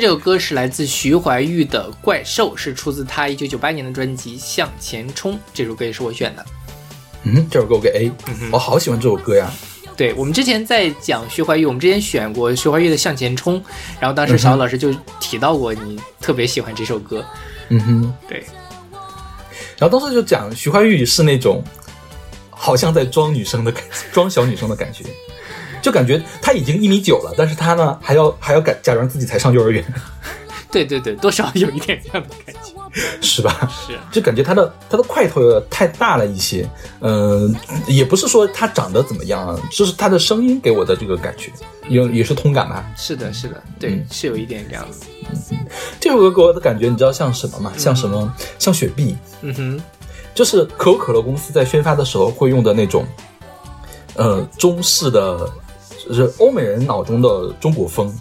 这首歌是来自徐怀钰的《怪兽》，是出自他一九九八年的专辑《向前冲》。这首歌也是我选的。嗯，这首歌我给 A，、我好喜欢这首歌呀。对我们之前在讲徐怀钰，我们之前选过徐怀钰的《向前冲》，然后当时小老师就提到过你特别喜欢这首歌。嗯哼，对，然后当时就讲徐怀钰是那种好像在装女生的感，装小女生的感觉，就感觉他已经一米九了，但是他呢还要还要假假装自己才上幼儿园，对对对，多少有一点这样的感觉。是吧？是，就感觉他的他的块头有点太大了一些，嗯、也不是说他长得怎么样啊，就是他的声音给我的这个感觉，有也是通感吧。是的，是的，对，嗯是有一点这样子。这首歌给我的感觉，你知道像什么吗？像什么？像雪碧，嗯哼，就是可口可乐公司在宣发的时候会用的那种，呃，中式的，就是欧美人脑中的中国风。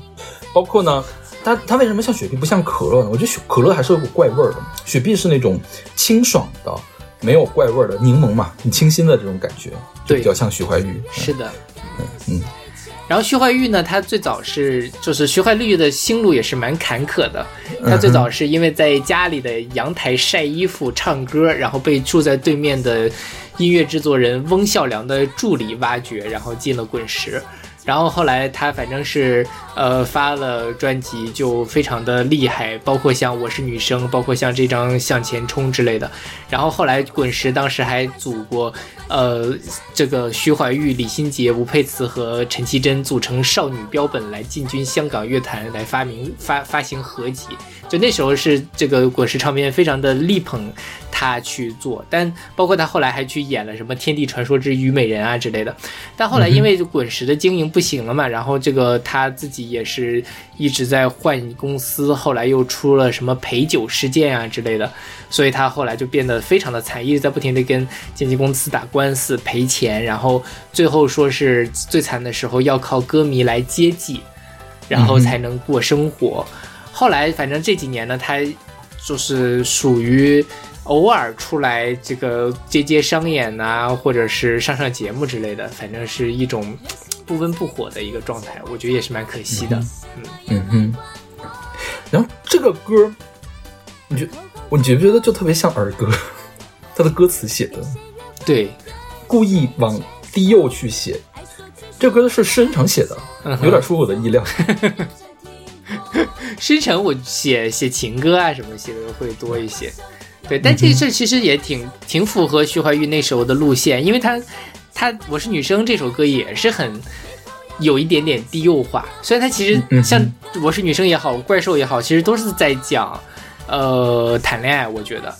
包括呢，它它为什么像雪碧不像可乐呢？我觉得雪可乐还是有股怪味儿的，雪碧是那种清爽的，没有怪味儿的柠檬嘛，很清新的这种感觉，就对比较像徐怀钰。是的，嗯。然后徐怀钰呢，他最早是就是徐怀钰的心路也是蛮坎坷的。他最早是因为在家里的阳台晒衣服、唱歌，然后被住在对面的音乐制作人翁孝良的助理挖掘，然后进了滚石。然后后来他反正是呃发了专辑，就非常的厉害，包括像《我是女生》，包括像这张《向前冲》之类的。然后后来滚石当时还组过呃这个徐怀钰、李心洁、吴佩慈和陈绮贞组成少女标本来进军香港乐坛，来发明发发行合集。就那时候是这个滚石唱片非常的力捧他去做，但包括他后来还去演了什么《天地传说之虞美人》啊之类的。但后来因为滚石的经营不行了嘛，然后这个他自己也是一直在换公司，后来又出了什么陪酒事件啊之类的，所以他后来就变得非常的惨，一直在不停的跟经纪公司打官司赔钱，然后最后说是最惨的时候要靠歌迷来接济，然后才能过生活。后来反正这几年呢，他就是属于偶尔出来这个接接商演呐、或者是上上节目之类的，反正是一种不温不火的一个状态，我觉得也是蛮可惜的。嗯哼，然后这个歌，你觉我觉不觉得就特别像儿歌？他的歌词写的对，故意往低幼去写，这歌是施恩成写的，嗯有点出乎我的意料。师承我写写情歌啊什么写的会多一些，对，但这事其实也挺挺符合徐怀钰那时候的路线，因为他他我是女生这首歌也是很有一点点低幼化，所以他其实像我是女生也好，怪兽也好，其实都是在讲呃谈恋爱，我觉得。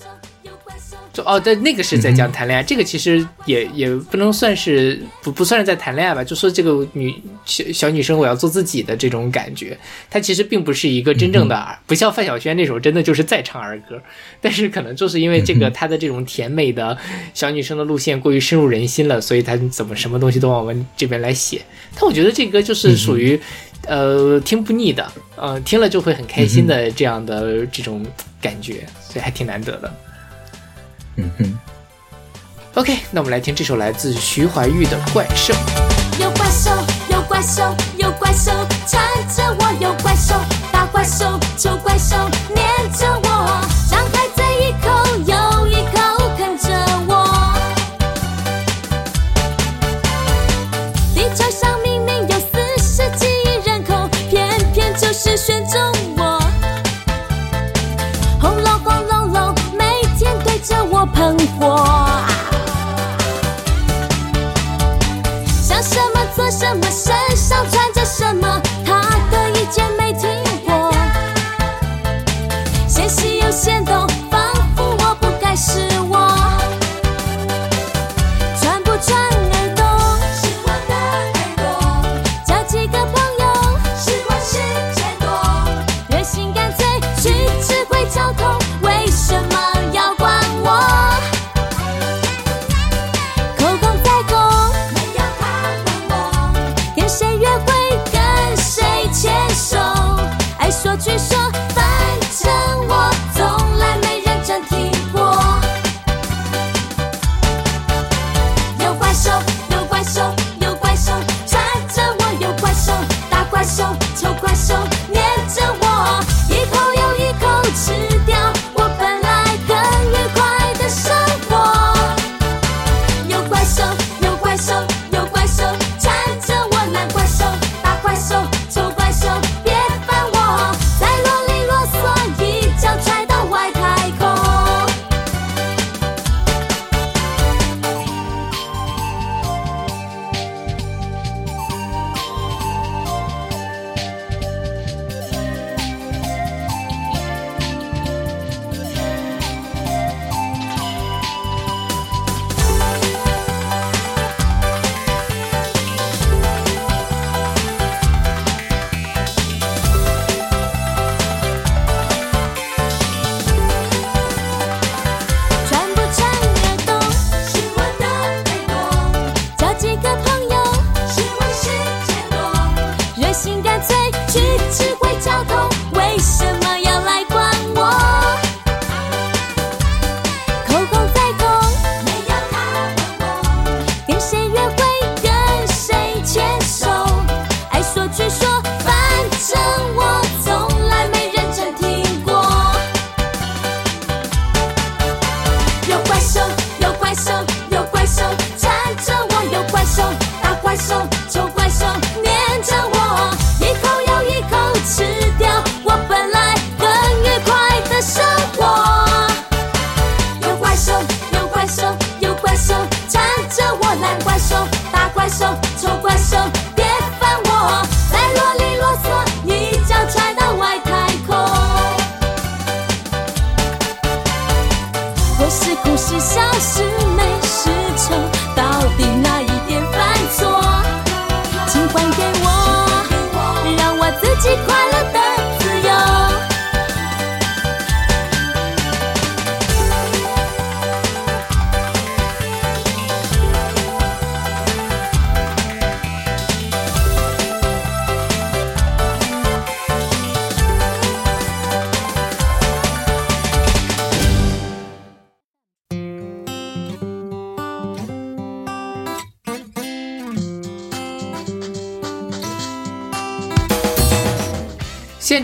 就哦，对，那个是在讲谈恋爱，这个其实也也不能算是不不算是在谈恋爱吧，就说这个女小小女生我要做自己的这种感觉，它其实并不是一个真正的儿，不像范晓萱那首真的就是在唱儿歌，但是可能就是因为这个她的这种甜美的小女生的路线过于深入人心了，所以她怎么什么东西都往我们这边来写。但我觉得这歌就是属于。呃，听不腻的，呃，听了就会很开心的这样的这种感觉，所以还挺难得的。嗯哼，OK，那我们来听这首来自徐怀钰的《怪兽》。有怪兽，有怪兽，有怪兽缠着我，有怪兽，大怪兽，丑怪兽黏着我，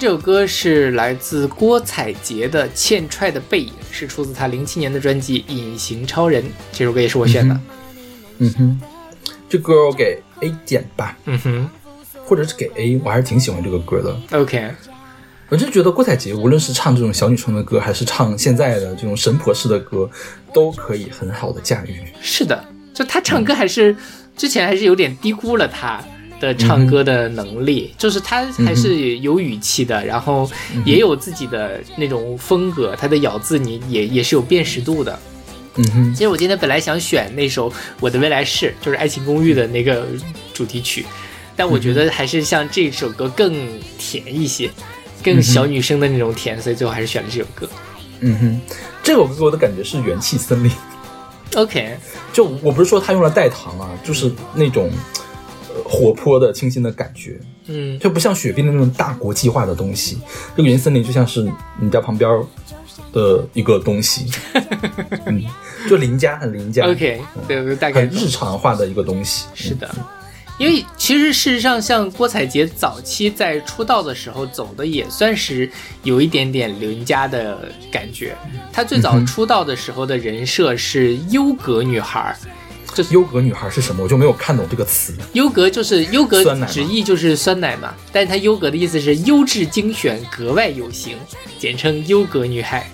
这首歌是来自郭采洁的《欠踹的背影》，是出自她零七年的专辑《隐形超人》。这首歌也是我选的。嗯哼，这歌我给 A 减吧，嗯哼或者是给 A，我还是挺喜欢这个歌的。，OK，我就觉得郭采洁无论是唱这种小女生的歌，还是唱现在的这种神婆式的歌，都可以很好的驾驭。是的，就她唱歌还是、之前还是有点低估了她的唱歌的能力，就是他还是有语气的，然后也有自己的那种风格，他的咬字你也也是有辨识度的。嗯哼，其实我今天本来想选那首《我的未来式》，就是《爱情公寓》的那个主题曲，但我觉得还是像这首歌更甜一些，更小女生的那种甜，所以最后还是选了这首歌。嗯哼，这首歌给我的感觉是元气森林。OK，就我不是说他用了代糖啊，就是那种呃活泼的、清新的感觉，嗯，就不像雪碧的那种大国际化的东西。这个原森林就像是你家旁边的一个东西，嗯，就邻家很邻家。OK，对，我大概很日常化的一个东西。是的，因为其实事实上，像郭采洁早期在出道的时候走的也算是有一点点邻家的感觉。她最早出道的时候的人设是优格女孩儿，就是优格女孩是什么？我就没有看懂这个词。优格就是优格酸奶吗直译就是酸奶嘛，但是它优格的意思是优质精选，格外有型，简称优格女孩。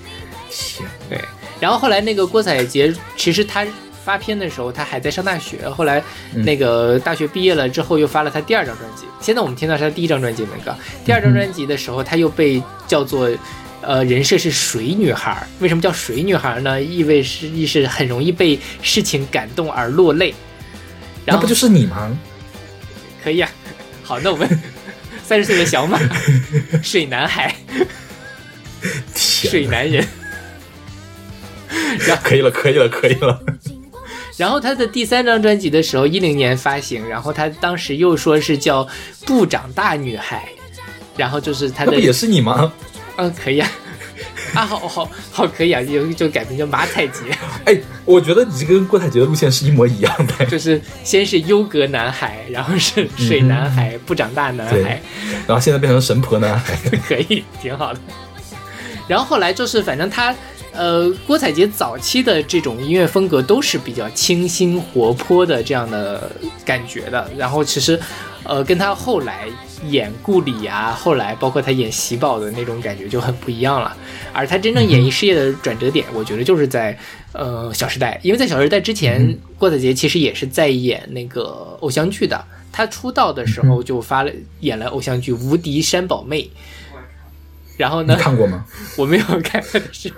行，对，然后后来那个郭采洁，其实她发片的时候，她还在上大学，后来那个大学毕业了之后，又发了她第二张专辑。现在我们听到是她第一张专辑那个，第二张专辑的时候，她又被叫做。呃，人设是水女孩，为什么叫水女孩呢？意味是意是很容易被事情感动而落泪。然后那不就是你吗？可以啊，好，那我们 三十岁的小马，水男孩，水，男人。可以了，可以了，可以了。然后他的第三张专辑的时候，一零年发行，然后他当时又说是叫不长大女孩，然后就是他的那不也是你吗？嗯可以啊，啊好好好可以啊，就就改名叫马采洁，哎，我觉得你这跟郭采洁的路线是一模一样的。就是先是优格男孩，然后是水男孩，不长大男孩，然后现在变成神婆男孩。可以，挺好的。然后后来就是，反正他，呃，郭采洁早期的这种音乐风格都是比较清新活泼的这样的感觉的。然后其实，呃，跟他后来演顾里啊，后来包括他演喜宝的那种感觉就很不一样了。而他真正演艺事业的转折点，我觉得就是在呃《小时代》，因为在《小时代》之前，郭采洁其实也是在演那个偶像剧的。她出道的时候就发了演了偶像剧《无敌山宝妹》，然后呢，看过吗？我没有看，但是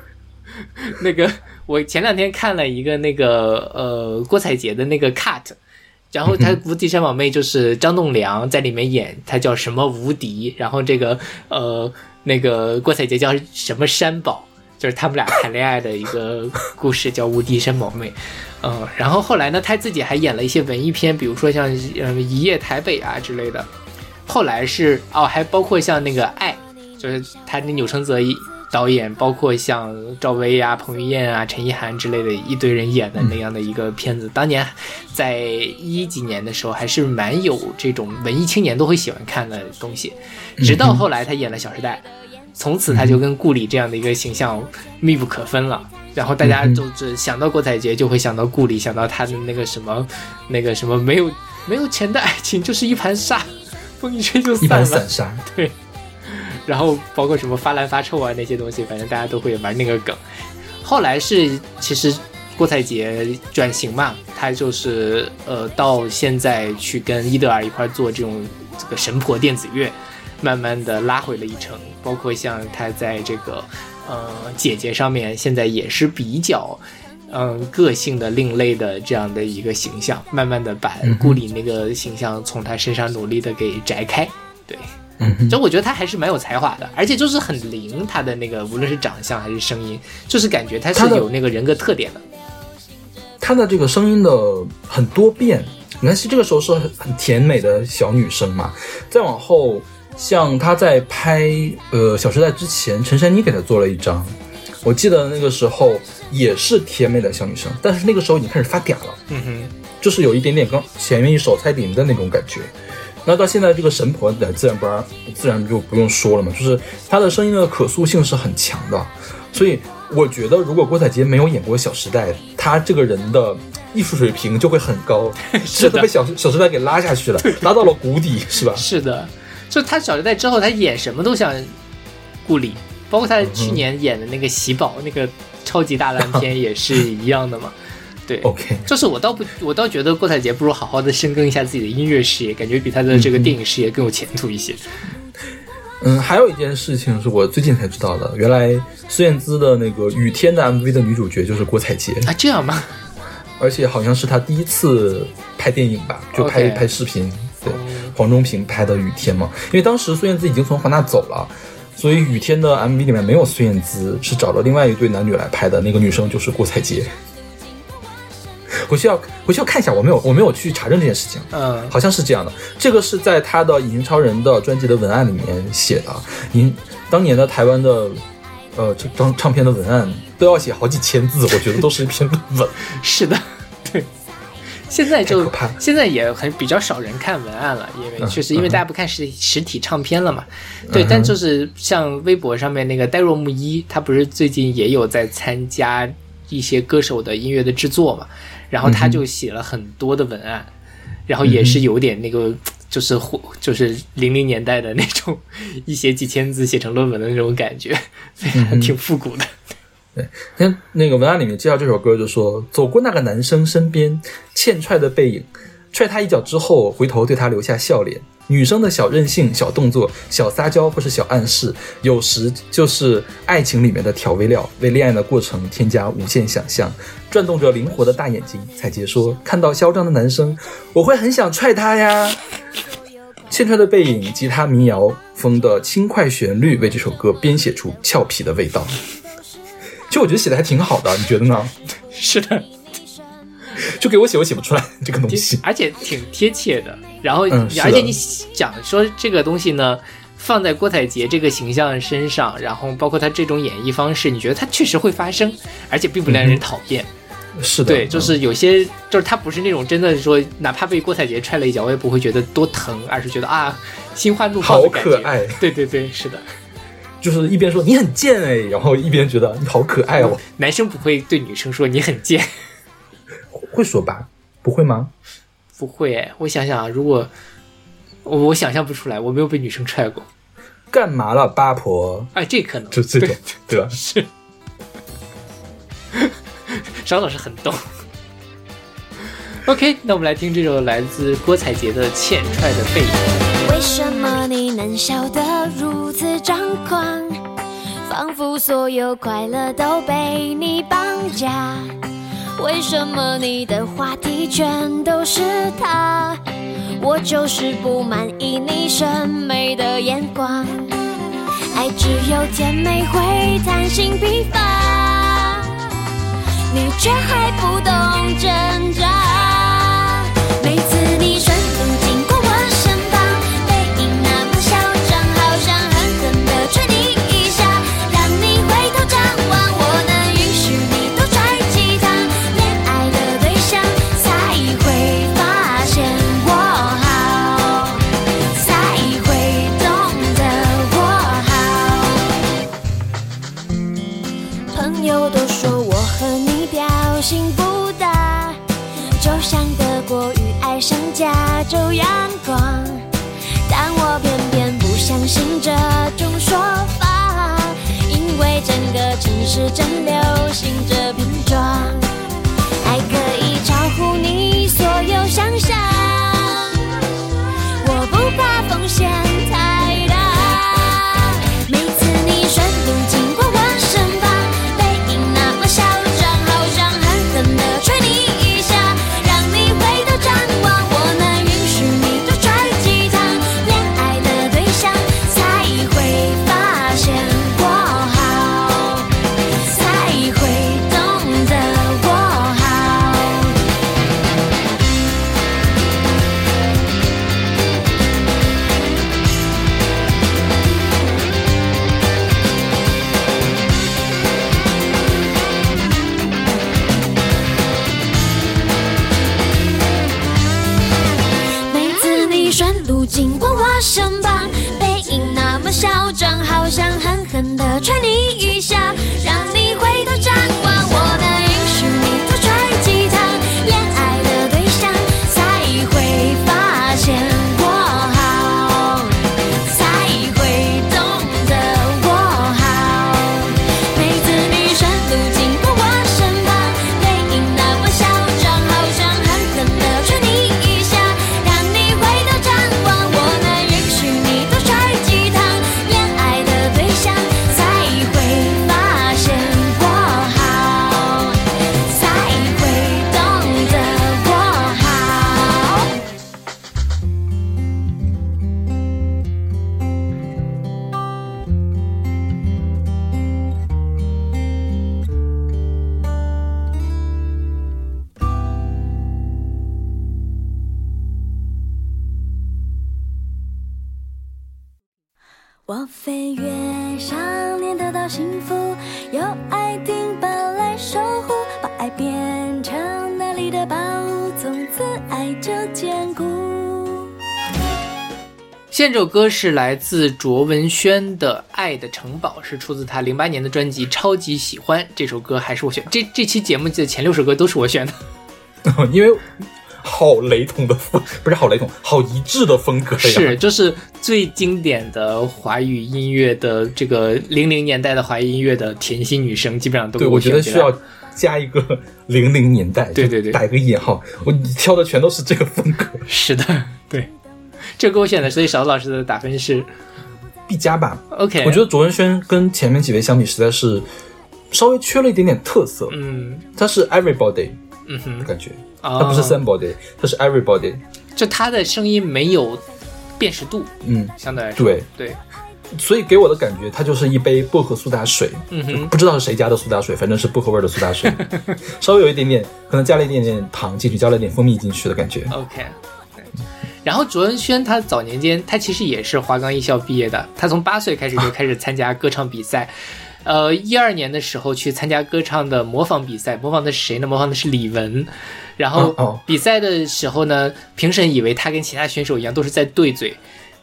那个我前两天看了一个那个呃郭采洁的那个 cut，然后她《无敌山宝妹》就是张栋梁在里面演，她叫什么无敌，然后这个呃那个郭采洁叫什么山宝，就是他们俩谈恋爱的一个故事，叫《无敌山宝妹》。嗯，然后后来呢，她自己还演了一些文艺片，比如说像嗯《一夜台北》啊之类的。后来是哦，还包括像那个《爱》，就是他那钮承泽一导演，包括像赵薇啊、彭于晏啊、陈意涵之类的一堆人演的那样的一个片子。当年在一几年的时候，还是蛮有这种文艺青年都会喜欢看的东西。直到后来他演了《小时代》，从此他就跟顾里这样的一个形象密不可分了。然后大家就是想到郭采洁，就会想到顾里，想到他的那个什么，那个什么没有没有钱的爱情就是一盘沙，风一吹就一散了。盘散沙。对，然后包括什么发烂发臭啊那些东西，反正大家都会玩那个梗。后来是其实郭采洁转型嘛，她就是呃到现在去跟伊德尔一块做这种这个神婆电子乐，慢慢的拉回了一程。包括像她在这个呃姐姐上面，现在也是比较。嗯，个性的另类的这样的一个形象，慢慢的把顾里那个形象从她身上努力的给摘开，对，嗯哼，就我觉得他还是蛮有才华的，而且就是很灵，他的那个无论是长相还是声音，就是感觉他是有那个人格特点的。她的这个声音的很多变，你看，这个时候是很很甜美的小女生嘛，再往后，像她在拍呃《小时代》之前，陈珊妮给她做了一张，我记得那个时候也是甜美的小女生，但是那个时候已经开始发嗲了。嗯哼，就是有一点点刚前面一首蔡琳的那种感觉，那到现在这个神婆的自然不然自然就不用说了嘛，就是她的声音的可塑性是很强的，所以我觉得如果郭采洁没有演过《小时代》，她这个人的艺术水平就会很高，是的都被小《小时代》给拉下去了，拉到了谷底，是吧？是的，就她《小时代》之后，她演什么都像顾里，包括她去年演的那个《喜宝》那个超级大烂片也是一样的嘛。对 OK 就是我倒不，我倒觉得郭采洁不如好好的深耕一下自己的音乐事业，感觉比他的这个电影事业更有前途一些。嗯，还有一件事情是我最近才知道的，原来孙燕姿的那个《雨天》的 MV 的女主角就是郭采洁，啊，这样吗？而且好像是她第一次拍电影吧，就拍拍视频。对，黄忠平拍的《雨天》嘛，因为当时孙燕姿已经从华纳走了，所以《雨天》的 MV 里面没有孙燕姿，是找了另外一对男女来拍的，那个女生就是郭采洁。回去要回去要看一下，我没有我没有去查证这件事情，嗯，好像是这样的。这个是在他的《隐形超人》的专辑的文案里面写的。您当年的台湾的呃这张唱片的文案都要写好几千字，我觉得都是一篇论文。是的，对。现在就现在也很比较少人看文案了，因为嗯确实因为嗯大家不看实实体唱片了嘛。对，但就是像微博上面那个呆若木一，他不是最近也有在参加一些歌手的音乐的制作嘛，然后他就写了很多的文案，然后也是有点那个。就是或就是零零年代的那种，一写几千字写成论文的那种感觉，非常挺复古的。对那那个文案里面介绍这首歌就说，走过那个男生身边，欠踹的背影，踹他一脚之后，回头对他留下笑脸。女生的小任性、小动作、小撒娇或是小暗示，有时就是爱情里面的调味料，为恋爱的过程添加无限想象。转动着灵活的大眼睛，彩杰说：“看到嚣张的男生，我会很想踹他呀。”欠踹的背影，吉他民谣风的轻快旋律，为这首歌编写出俏皮的味道。其实我觉得写的还挺好的，你觉得呢？是的，就给我写，我写不出来 这个东西。而且挺贴切的。然后，嗯而且你讲说这个东西呢，放在郭采洁这个形象身上，然后包括她这种演绎方式，你觉得它确实会发生，而且并不让人讨厌。是的，对，就是有些就是他不是那种真的说，哪怕被郭采洁踹了一脚，我也不会觉得多疼，而是觉得啊，心花怒放的好感觉。可爱，对对对，是的，就是一边说你很贱哎，然后一边觉得你好可爱哦。男生不会对女生说你很贱，会说吧？不会吗？不会哎。我想想啊，如果我我想象不出来，我没有被女生踹过，干嘛了，八婆？哎，这可能就这种，对吧？是，张老师很懂。OK，那我们来听这首来自郭采洁的《欠踹的背影》。为什么你能笑得如此张狂？仿佛所有快乐都被你绑架。为什么你的话题全都是他？我就是不满意你审美的眼光。爱只有甜美会贪心疲乏，你却还不懂挣扎。就阳光，但我偏偏不相信这种说法，因为整个城市正流行这瓶装，爱可以超乎你所有想象，我飞越想念得到幸福，有爱丁堡来守护，把爱变成那里的宝物，从此爱就坚固。现这首歌是来自卓文萱的《爱的城堡》，是出自她零八年的专辑《超级喜欢》。这首歌还是我选，这这期节目的前六首歌都是我选的。因为好雷同的风，不是好雷同，好一致的风格呀。是，就是最经典的华语音乐的这个零零年代的华语音乐的甜心女生，基本上都对，我觉得需要加一个 零零年代，对对对打一个引号。我挑的全都是这个风格，是的，对，这个我选的，所以勺子老师的打分是必加吧。OK。我觉得卓文萱跟前面几位相比，实在是稍微缺了一点点特色。嗯她是 everybody 嗯哼，感觉，啊她不是 somebody，它是 everybody。就他的声音没有辨识度，嗯，相对来说，对，对，所以给我的感觉，它就是一杯薄荷苏打水。嗯哼，不知道是谁家的苏打水，反正是薄荷味儿的苏打水，稍微有一点点，可能加了一点点糖进去，加了点蜂蜜进去的感觉。OK。对然后卓文萱她早年间，她其实也是华冈艺校毕业的，她从八岁开始就开始参加歌唱比赛。呃，一二年的时候去参加歌唱的模仿比赛，模仿的是谁呢？模仿的是李玟。然后比赛的时候呢，评审以为他跟其他选手一样都是在对嘴，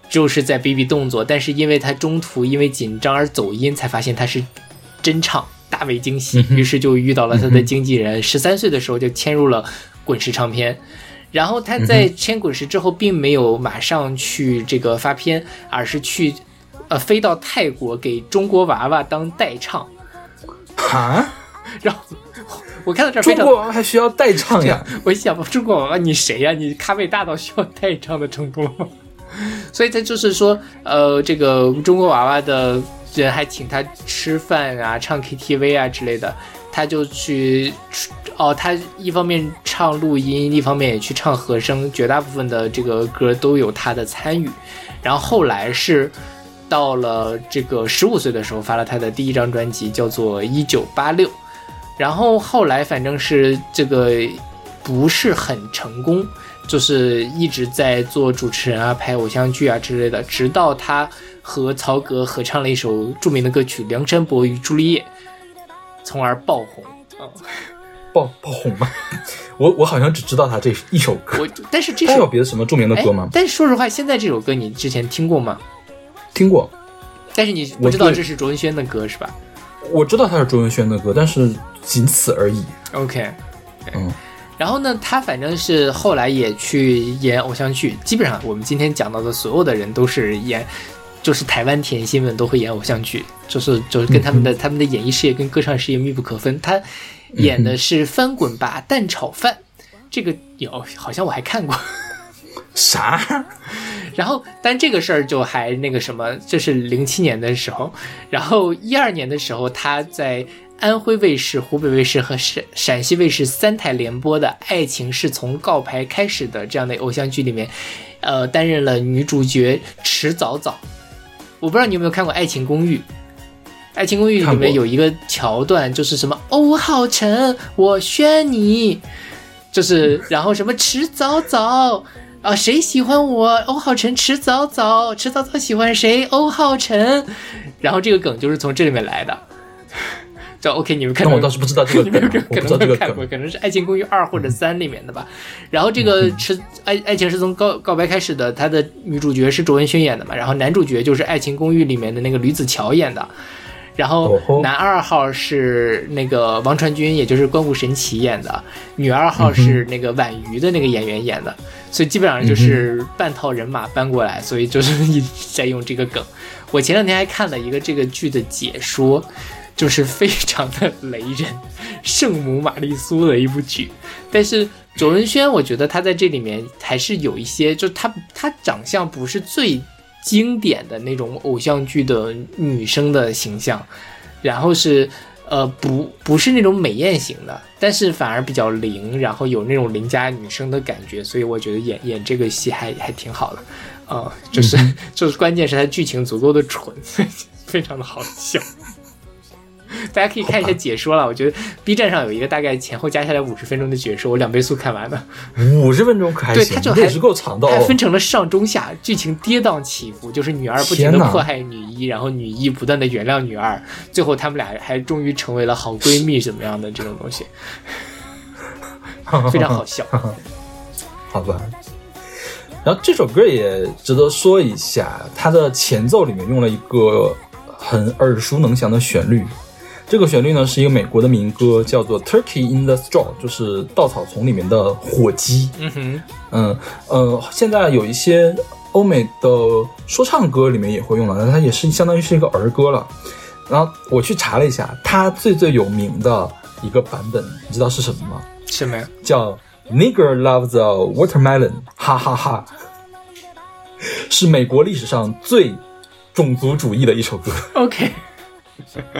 就是在比比动作，但是因为他中途因为紧张而走音，才发现他是真唱，大为惊喜。于是就遇到了他的经纪人，十三岁的时候就签入了滚石唱片。然后他在签滚石之后，并没有马上去这个发片，而是去呃飞到泰国给中国娃娃当代唱。啊，然后我看到这儿非常，中国娃娃还需要代唱呀？我想中国娃娃你谁呀、你咖位大到需要代唱的程度了吗？所以他就是说，呃，这个中国娃娃的人还请他吃饭啊、唱 KTV 啊之类的，他就去，哦，他一方面唱录音，一方面也去唱和声，绝大部分的这个歌都有他的参与。然后后来是到了这个十五岁的时候，发了他的第一张专辑，叫做《一九八六》。然后后来反正是这个不是很成功，就是一直在做主持人啊、拍偶像剧啊之类的，直到他和曹格合唱了一首著名的歌曲《梁山伯与朱丽叶》，从而爆红。嗯，爆爆红吗？我我好像只知道他这一首歌，我但是这他有首别的什么著名的哎歌吗？但是说实话，现在这首歌你之前听过吗？听过，但是你不知道这是卓文萱的歌是吧我知道他是卓文萱的歌，但是仅此而已。？OK，嗯，然后呢，他反正是后来也去演偶像剧，基本上我们今天讲到的所有的人都是演，就是台湾甜心们都会演偶像剧，就是就是跟他们的、他们的演艺事业跟歌唱事业密不可分。他演的是《翻滚吧蛋炒饭》，这个有好像我还看过。啥？然后，但这个事儿就还那个什么，这是零七年的时候，然后一二年的时候，他在安徽卫视、湖北卫视和陕陕西卫视三台联播的《爱情是从告白开始的》这样的偶像剧里面，呃，担任了女主角迟早早。我不知道你有没有看过《爱情公寓》。《爱情公寓》里面有一个桥段，就是什么“欧，浩辰，我选你”，就是然后什么迟早早啊，谁喜欢我？欧浩辰迟早早，迟早早喜欢谁？欧浩辰。然后这个梗就是从这里面来的，这 OK，你们看我倒是不知道这个 你们，可能没看过，梗。可能是《爱情公寓二》或者三里面的吧。然后这个嗯是爱爱情是从告告白开始的，它的女主角是卓文萱演的嘛，然后男主角就是《爱情公寓》里面的那个吕子乔演的。然后男二号是那个王传君，也就是关谷神奇演的；女二号是那个婉瑜的那个演员演的，所以基本上就是半套人马搬过来，所以就是一直在用这个梗。我前两天还看了一个这个剧的解说，就是非常的雷人，圣母玛丽苏的一部剧。但是卓文萱，我觉得她在这里面还是有一些，就她她长相不是最经典的那种偶像剧的女生的形象，然后是呃不不是那种美艳型的，但是反而比较灵，然后有那种邻家女生的感觉，所以我觉得演演这个戏还还挺好的。呃，就是、就是关键是它剧情足够的蠢，非常的好笑。大家可以看一下解说了，我觉得 B 站上有一个大概前后加起来五十分钟的解说，我两倍速看完的。五十分钟可还行对它，就还是够长的哦还分。成了上中下，剧情跌宕起伏，就是女二不停的迫害女一，然后女一不断的原谅女二，最后他们俩还终于成为了好闺蜜，怎么样的这种东西，非常好笑。好吧。然后这首歌也值得说一下，它的前奏里面用了一个很耳熟能详的旋律。这个旋律呢是一个美国的民歌，叫做《Turkey in the Straw》，就是稻草丛里面的火鸡。嗯哼，嗯呃，现在有一些欧美的说唱歌里面也会用了，但它也是相当于是一个儿歌了。然后我去查了一下，它最最有名的一个版本，你知道是什么吗？什么呀？叫 Nigger Loves a Watermelon，哈哈哈 是美国历史上最种族主义的一首歌，OK，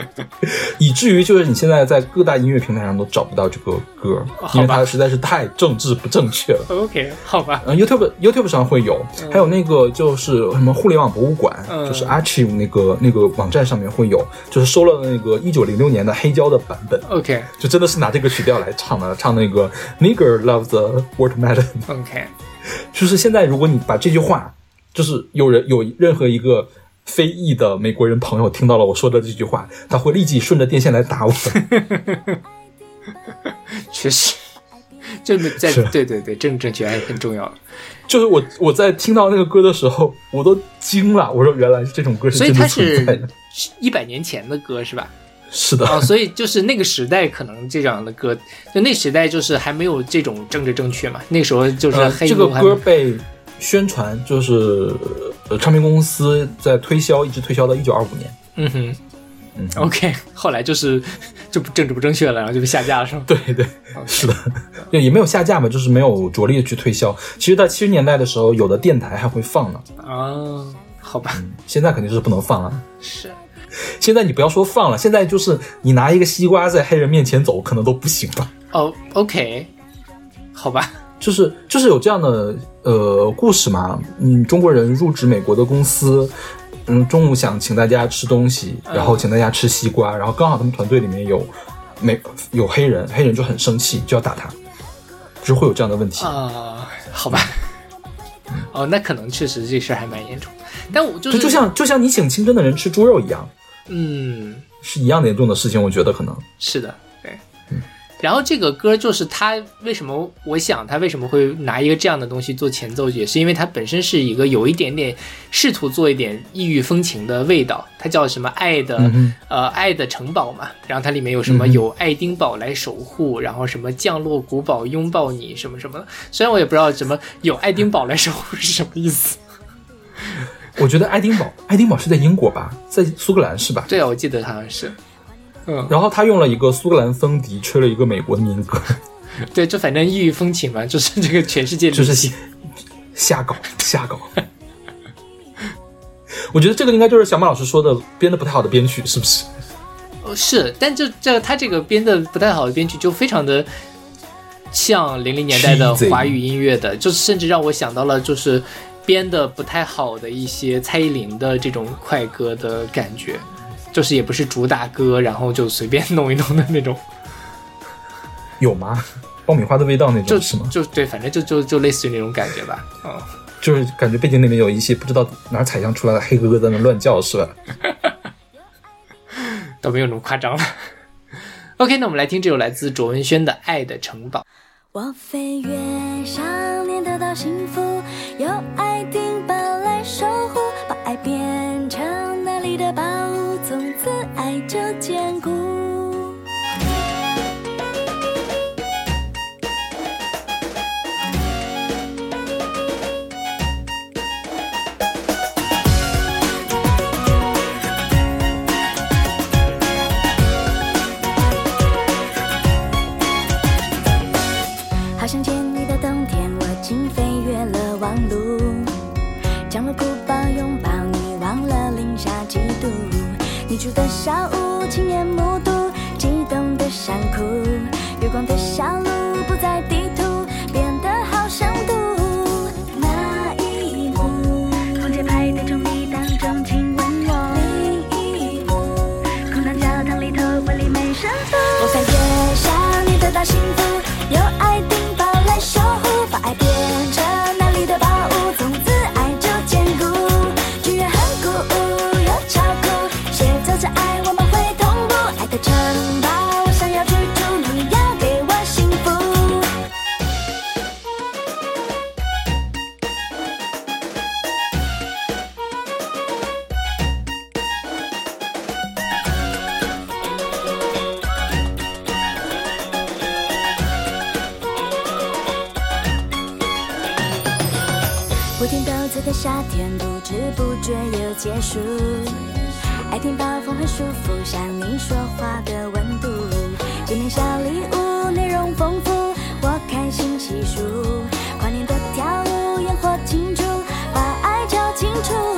以至于就是你现在在各大音乐平台上都找不到这个歌，因为它实在是太政治不正确了。OK，好吧，嗯，YouTube YouTube 上会有，还有那个就是什么互联网博物馆，嗯。就是 Archive 那个那个网站上面会有，就是收了那个一九零六年的黑胶的版本，OK。就真的是拿这个曲调来唱的，唱那个 Nigger Love the watermelon。OK，就是现在，如果你把这句话，就是有人有任何一个非裔的美国人朋友听到了我说的这句话，他会立即顺着电线来打我。确实，这个在对对对，政治正确还是很重要的。就是我我在听到那个歌的时候，我都惊了。我说原来这种歌是所以真的它是存在的。一百年前的歌是吧？是的，哦，所以就是那个时代，可能这样的歌，就那时代就是还没有这种政治正确嘛。那时候就是呃，黑这个歌被宣传，就是呃唱片公司在推销，一直推销到一九二五年。嗯哼嗯，OK，后来就是 就不政治不正确了，然后就被下架了，是吗？对对，是的，也也没有下架嘛，就是没有着力的去推销。其实，在七十年代的时候，有的电台还会放呢，啊，好吧，现在肯定是不能放了。是现在你不要说放了，现在就是你拿一个西瓜在黑人面前走，可能都不行吧。哦，OK，好吧，就是就是有这样的呃故事嘛，嗯，中国人入职美国的公司，嗯，中午想请大家吃东西，然后请大家吃西瓜，然后刚好他们团队里面有美有黑人，黑人就很生气，就要打他，就是会有这样的问题。啊、好吧，哦，那可能确实这事儿还蛮严重，但我就就是就像就像你请清真的人吃猪肉一样，嗯，是一样严重的事情，我觉得可能。是的，对。然后这个歌就是他为什么？我想他为什么会拿一个这样的东西做前奏，也是因为它本身是一个有一点点试图做一点异域风情的味道。它叫什么爱的、嗯呃爱的城堡嘛，然后它里面有什么有爱丁堡来守护，然后什么降落古堡拥抱你什么什么的。虽然我也不知道什么有爱丁堡来守护是什么意思。我觉得爱丁堡，爱丁堡是在英国吧，在苏格兰是吧？对啊，我记得好像是。嗯，然后他用了一个苏格兰风笛，吹了一个美国的民歌，对，就反正异域风情嘛，就是这个全世界就是流行瞎搞瞎搞。我觉得这个应该就是小马老师说的编的不太好的编曲，是不是？哦，是，但就这他这个编的不太好的编曲，就非常的像零零年代的华语音乐的，就是甚至让我想到了就是编的不太好的一些蔡依林的这种快歌的感觉，就是也不是主打歌，然后就随便弄一弄的那种，有吗？爆米花的味道那种就种是吗？就对，反正就就就类似于那种感觉吧，嗯，就是感觉背景里面有一些不知道哪儿采样出来的黑哥哥在那乱叫，是吧？倒没有那么夸张了。OK，那我们来听这首来自卓文萱的《爱的城堡》。我飞越想念得到幸福，有爱丁堡来守护，把爱变成那里的宝小屋，亲眼目睹激动的想哭，月光的小路。不觉又结束。爱听暴风很舒服，像你说话的温度。见面小礼物内容丰富，我开心细数。跨年的跳舞，烟火庆祝，把爱交清楚。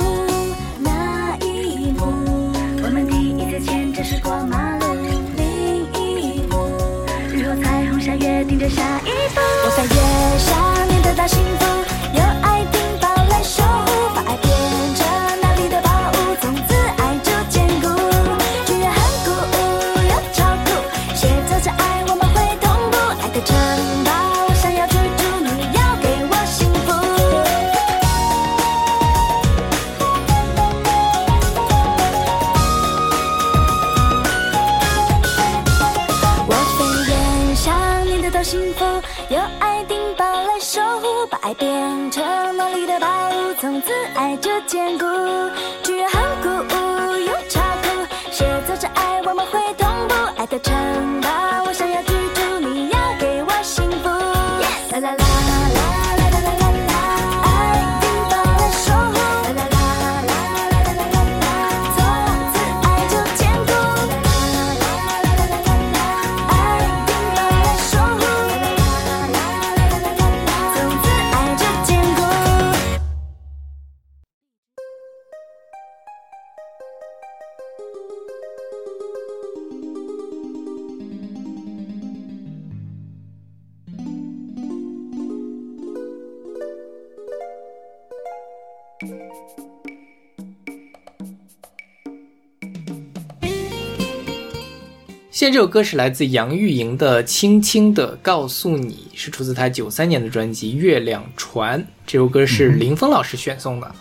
现在这首歌是来自杨钰莹的《轻轻的告诉你》，是出自她九三年的专辑《月亮船》。这首歌是林峰老师选送的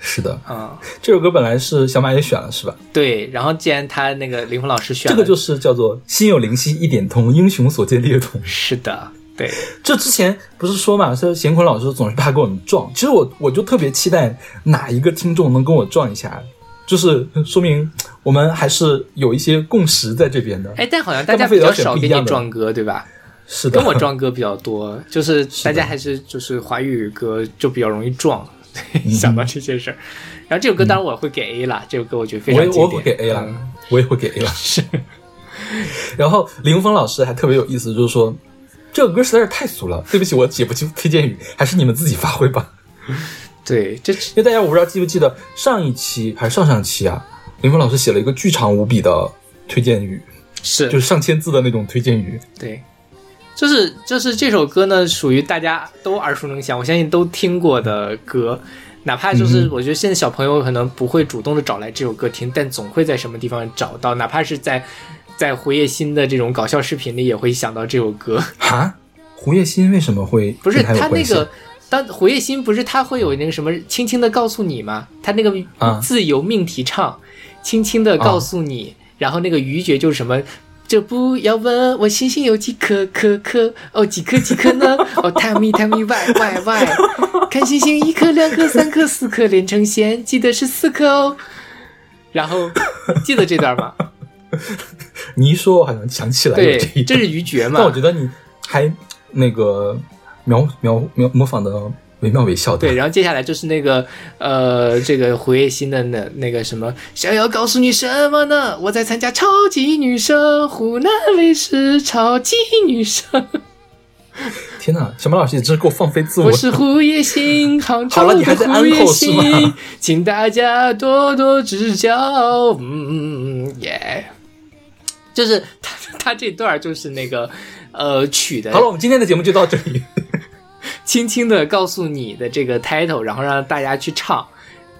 是的，啊、这首歌本来是小马也选了，是吧？对。然后既然他那个林峰老师选了，这个就是叫做“心有灵犀一点通，英雄所见略同”。是的，对，这之前不是说嘛，说贤坤老师总是怕跟我们撞，其实我我就特别期待哪一个听众能跟我撞一下，就是说明我们还是有一些共识在这边的。哎，但好像大家比较少跟你撞歌，对吧？是的，跟我撞歌比较多，就是大家还是就是华语歌就比较容易撞，嗯 想到这些事儿。然后这首歌当然我会给 A 啦，这首歌我觉得非常经典。我会给 A 了，嗯我也会给 A 了。是，然后林峰老师还特别有意思，就是说这个歌实在是太俗了，对不起，我写不出推荐语，还是你们自己发挥吧。对，这因为大家我不知道记不记得上一期还是上上期啊，林峰老师写了一个巨长无比的推荐语，是就是上千字的那种推荐语。对，就是就是这首歌呢，属于大家都耳熟能详，我相信都听过的歌。哪怕就是嗯我觉得现在小朋友可能不会主动的找来这首歌听，但总会在什么地方找到，哪怕是在在胡彦新的这种搞笑视频里也会想到这首歌。哈，胡彦新为什么会不是他那个，当胡彦新不是他会有那个什么轻轻的告诉你吗？他那个啊自由命题唱，轻轻的告诉你，然后那个余觉就是什么。就不要问我星星有几颗颗颗哦，几颗几颗呢？哦，tell me tell me why why why？看星星一颗两颗三颗四颗连成线，记得是四颗哦。然后记得这段吗？你一说，我好像想起来有对这一，这是余觉嘛但我？觉得你还那个描描描模仿的惟妙惟肖的。对，然后接下来就是那个呃，这个胡叶欣的那那个什么，想要告诉你什么呢？我在参加超级女声，湖南卫视超级女声，天哪，小马老师你真是给我放飞自我我。是胡叶欣，杭州好了你还在的胡叶 uncle 是吗，请大家多多指教。嗯耶，就是他他这段就是那个呃曲的好了，我们今天的节目就到这里。轻轻的告诉你的这个 title，然后让大家去唱。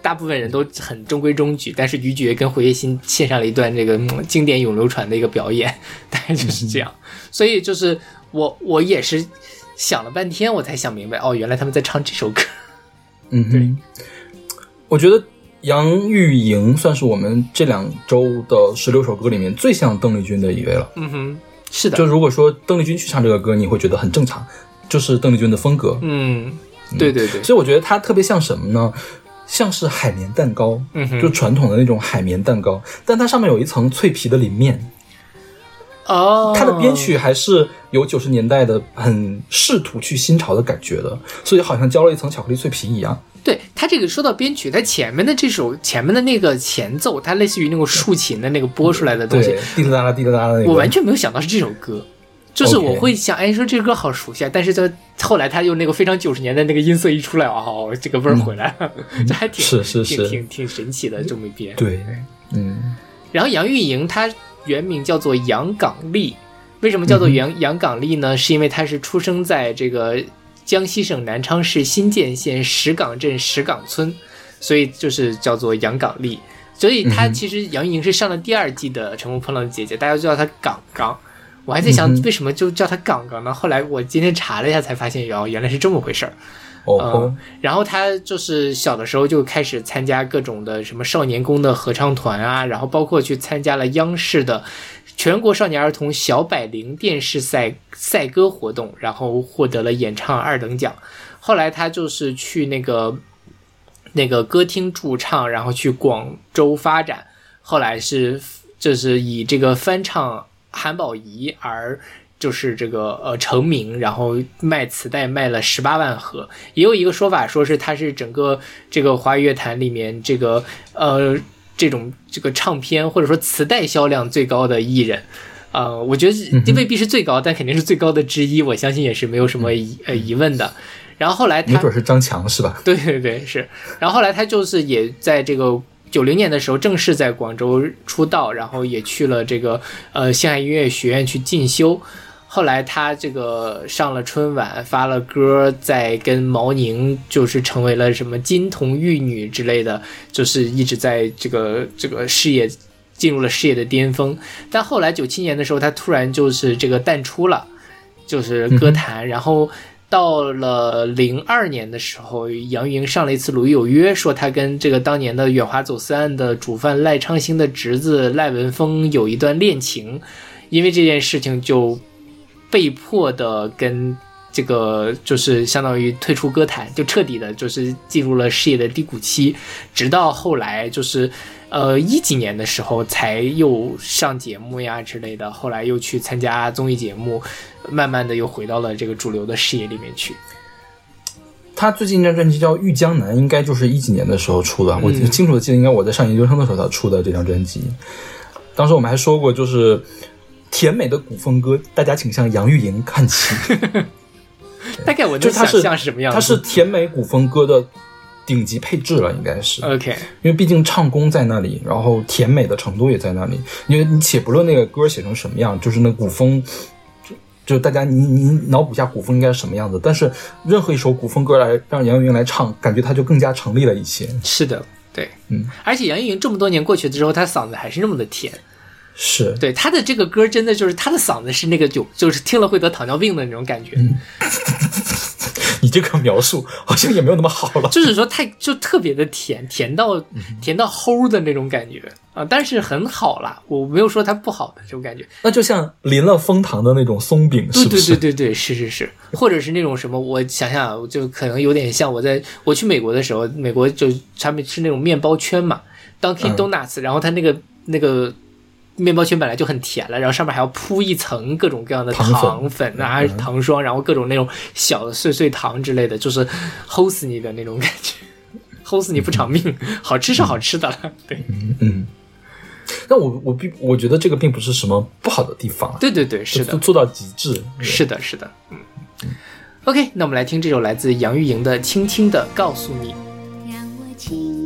大部分人都很中规中矩，但是于爵跟胡月欣献上了一段这个、嗯经典永流传的一个表演，大概就是这样。所以就是我我也是想了半天，我才想明白，哦，原来他们在唱这首歌。嗯哼，我觉得杨钰莹算是我们这两周的十六首歌里面最像邓丽君的一位了。嗯哼，是的，就如果说邓丽君去唱这个歌，你会觉得很正常，就是邓丽君的风格。嗯，对对对，所以我觉得它特别像什么呢？像是海绵蛋糕，嗯哼就传统的那种海绵蛋糕，但它上面有一层脆皮的鳞面。哦，它的编曲还是有九十年代的很试图去新潮的感觉的，所以好像浇了一层巧克力脆皮一样。对他这个说到编曲，它前面的这首前面的那个前奏，它类似于那个竖琴的那个拨出来的东西对，，滴答啦滴答啦的那个。我完全没有想到是这首歌，就是我会想，哎，说这歌好熟悉啊，但是在后来他用那个非常九十年代那个音色一出来，哦，这个味儿回来了，这还挺是是是挺挺挺神奇的这么一编。对，嗯然后杨钰莹她原名叫做杨港丽，为什么叫做杨杨港丽呢？是因为她是出生在这个江西省南昌市新建县石岗镇石岗村，所以就是叫做杨港丽。所以她其实杨钰莹是上了第二季的《乘风破浪的姐姐》，大家就叫她港港。我还在想为什么就叫她港港呢？后来我今天查了一下，才发现哦，原来是这么回事儿。哦嗯，然后他就是小的时候就开始参加各种的什么少年宫的合唱团啊，然后包括去参加了央视的全国少年儿童小百灵电视赛赛歌活动，然后获得了演唱二等奖。后来他就是去那个那个歌厅驻唱，然后去广州发展。后来是就是以这个翻唱韩宝仪而就是这个呃成名，然后卖磁带卖了十八万盒。也有一个说法说是他是整个这个华语乐坛里面这个呃这种这个唱片或者说磁带销量最高的艺人。呃，我觉得这未必是最高，但肯定是最高的之一，我相信也是没有什么疑呃疑问的。然后后来他没准是张强是吧？对对对，是。然后后来他就是也在这个九零年的时候正式在广州出道，然后也去了这个呃星海音乐学院去进修。后来他这个上了春晚，发了歌，在跟毛宁就是成为了什么金童玉女之类的，就是一直在这个这个事业进入了事业的巅峰。但后来九七年的时候，他突然就是这个淡出了，就是歌坛，然后。到了零二年的时候，杨钰莹上了一次《鲁豫有约》，说她跟这个当年的远华走私案的主犯赖昌星的侄子赖文峰有一段恋情，因为这件事情就被迫的跟这个就是相当于退出歌坛，就彻底的就是进入了事业的低谷期，直到后来就是呃一几年的时候才又上节目呀之类的，后来又去参加综艺节目，慢慢的又回到了这个主流的事业里面去。他最近一张专辑叫《遇江南》，应该就是一几年的时候出的。嗯我清楚的记得，应该我在上研究生的时候他出的这张专辑。当时我们还说过，就是甜美的古风歌，大家请向杨钰莹看齐。大概我就是它是象是什么样子。它是甜美古风歌的顶级配置了，应该是。OK，因为毕竟唱功在那里，然后甜美的程度也在那里。因为你且不论那个歌写成什么样，就是那古风，就就大家你你脑补一下古风应该是什么样子。但是任何一首古风歌来让杨钰莹来唱，感觉它就更加成立了一些。是的，对，嗯，而且杨钰莹这么多年过去之后，她嗓子还是那么的甜。是，对他的这个歌，真的就是他的嗓子是那个就就是听了会得糖尿病的那种感觉。你 你这个描述好像也没有那么好了。就是说太就特别的甜，甜到甜到齁的那种感觉啊，但是很好啦，我没有说它不好的这种感觉。那就像淋了蜂糖的那种松饼，对对是不是？对对对，是是是，或者是那种什么，我想想啊，就可能有点像我在我去美国的时候，美国就他们吃那种面包圈嘛，Dunkin' 嗯 Donuts，、然后它那个那个面包圈本来就很甜了，然后上面还要铺一层各种各样的糖粉啊、糖霜，然后各种那种小的碎碎糖之类的，就是齁死你的那种感觉，齁死你不偿命。好吃是好吃的了，对嗯。但我我并我觉得这个并不是什么不好的地方啊，对对对，是的做，做到极致。是的，是的，嗯。OK，那我们来听这首来自杨钰莹的《轻轻的告诉你》。让我轻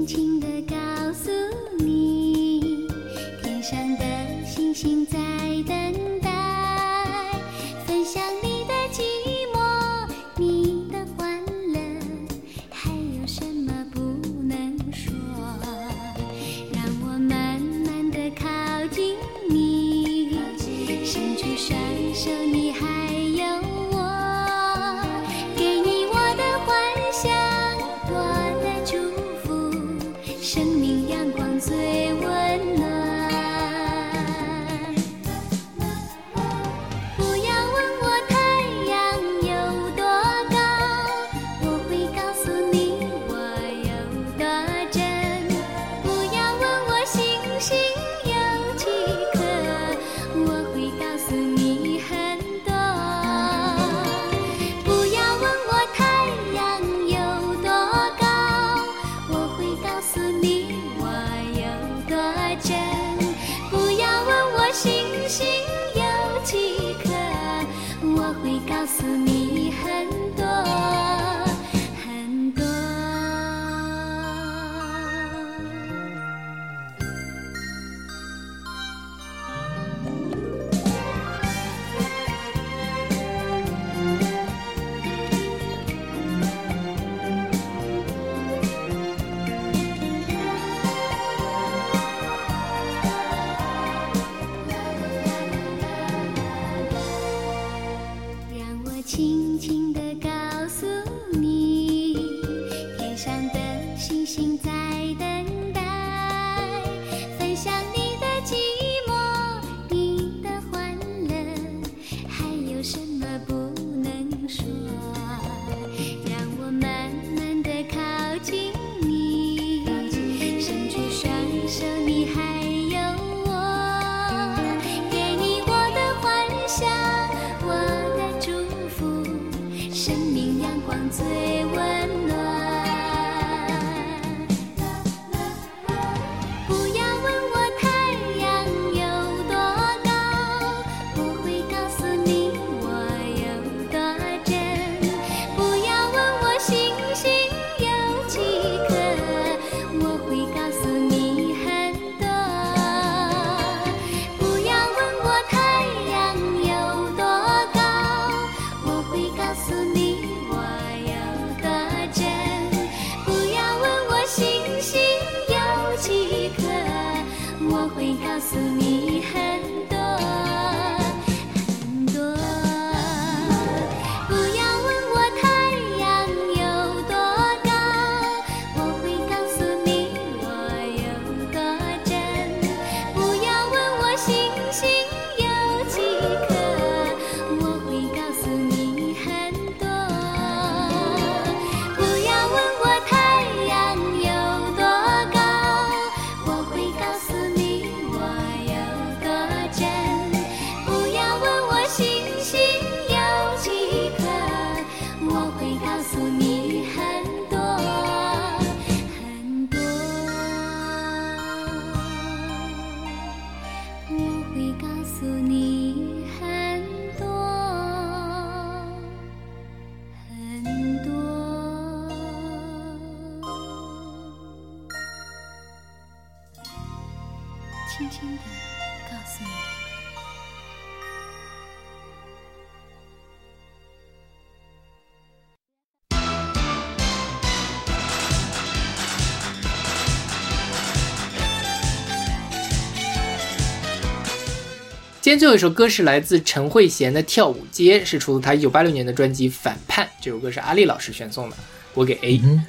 天最后一首歌是来自陈慧娴的《跳舞街》，是出自她一九八六年的专辑《反叛》。这首歌是阿丽老师选送的，我给 A。嗯，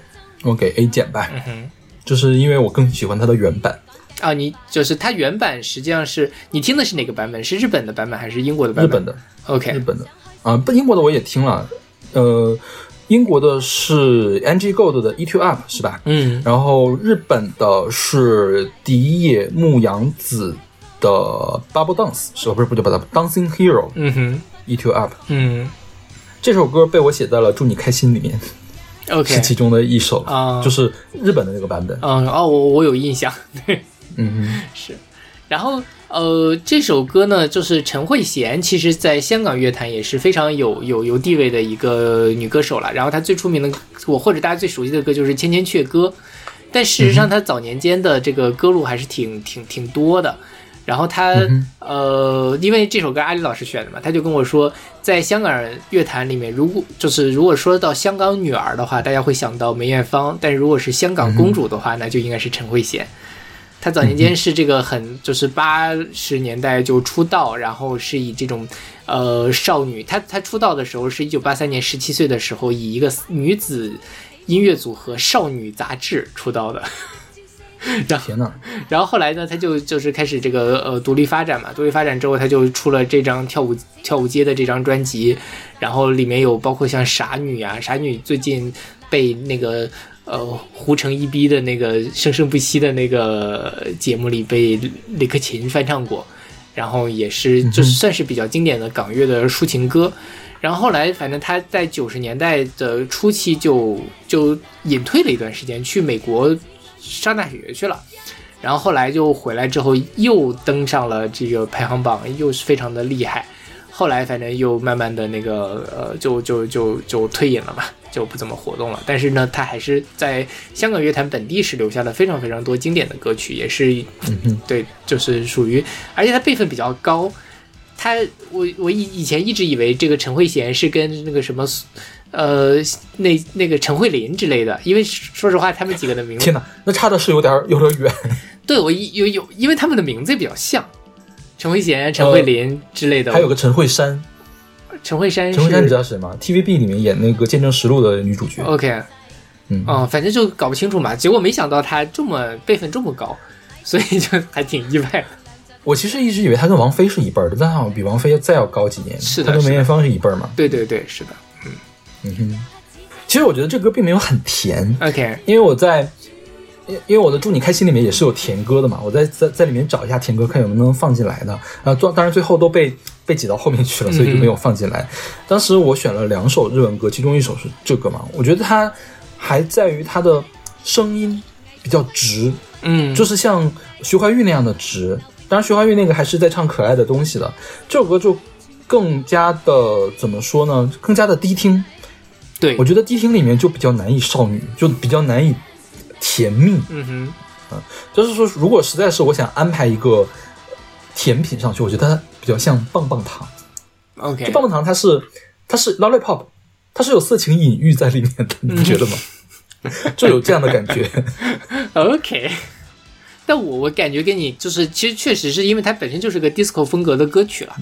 我给 A 减吧，嗯哼。就是因为我更喜欢它的原版。啊，你就是它原版实际上是你听的是哪个版本？是日本的版本还是英国的版本？日本的，OK，日本的啊，不，英国的我也听了，呃，英国的是 NG Gold 的 E Two Up 是吧？嗯然后日本的是第一野牧羊子的 Bubble Dance 是吧？不是不叫 Bubble Dancing Hero 嗯哼，Eat You Up，嗯这首歌被我写在了祝你开心里面，，OK 是其中的一首，啊就是日本的那个版本。嗯哦，我我有印象，对。嗯 是，然后呃，这首歌呢，就是陈慧娴，其实在香港乐坛也是非常有有有地位的一个女歌手了。然后她最出名的，我或者大家最熟悉的歌就是《千千阙歌》，但事实上她早年间的这个歌路还是挺挺挺多的。然后她、呃，因为这首歌阿里老师选的嘛，他就跟我说，在香港乐坛里面，如果就是如果说到香港女儿的话，大家会想到梅艳芳；但如果是香港公主的话，那就应该是陈慧娴。她早年间是这个很就是八十年代就出道，然后是以这种呃少女，她她出道的时候是一九八三年十七岁的时候，以一个女子音乐组合少女杂志出道的。然后，然后后来呢，他就就是开始这个呃独立发展嘛，独立发展之后，他就出了这张跳舞跳舞街的这张专辑，然后里面有包括像傻女啊，傻女最近被那个呃胡成一逼的那个生生不息的那个节目里被李克勤翻唱过，然后也是就是算是比较经典的港乐的抒情歌。然后后来，反正他在九十年代的初期就就隐退了一段时间，去美国上大学去了。然后后来就回来之后，又登上了这个排行榜，又是非常的厉害。后来反正又慢慢的那个呃，就就就就退隐了嘛，就不怎么活动了。但是呢，他还是在香港乐坛本地是留下了非常非常多经典的歌曲，也是嗯嗯，对，就是属于，而且他辈分比较高。他我我以以前一直以为这个陈慧娴是跟那个什么，呃，那那个陈慧琳之类的，因为说实话，他们几个的名字天呐，那差的是有点有点远。对我一有有，因为他们的名字也比较像，陈慧娴、陈慧琳之类的。还有个陈慧珊，陈慧珊陈慧珊你知道谁吗？TVB 里面演那个《见证实录》的女主角。OK，嗯嗯，反正就搞不清楚嘛。结果没想到她这么辈分这么高，所以就还挺意外的。我其实一直以为她跟王菲是一辈儿的，但好像比王菲再要高几年。是的她跟梅艳芳是一辈儿嘛。对对对，是的。嗯哼。其实我觉得这歌并没有很甜，OK，因为我在，因因为我的祝你开心里面也是有甜歌的嘛，我在在在里面找一下甜歌，看有能不能放进来的。啊，当当然最后都被被挤到后面去了，所以就没有放进来。当时我选了两首日文歌，其中一首是这个嘛，我觉得它还在于它的声音比较直，嗯，就是像徐怀钰那样的直。当然，徐怀钰那个还是在唱可爱的东西的，这首歌就更加的怎么说呢？更加的低听。对我，觉得迪厅里面就比较难以少女，就比较难以甜蜜。嗯哼，就是说，如果实在是我想安排一个甜品上去，我觉得它比较像棒棒糖。OK，就棒棒糖它是它是 lollipop，它是有色情隐喻在里面的，你不觉得吗？就有这样的感觉。OK，但我我感觉跟你就是，其实确实是因为它本身就是个 disco 风格的歌曲了，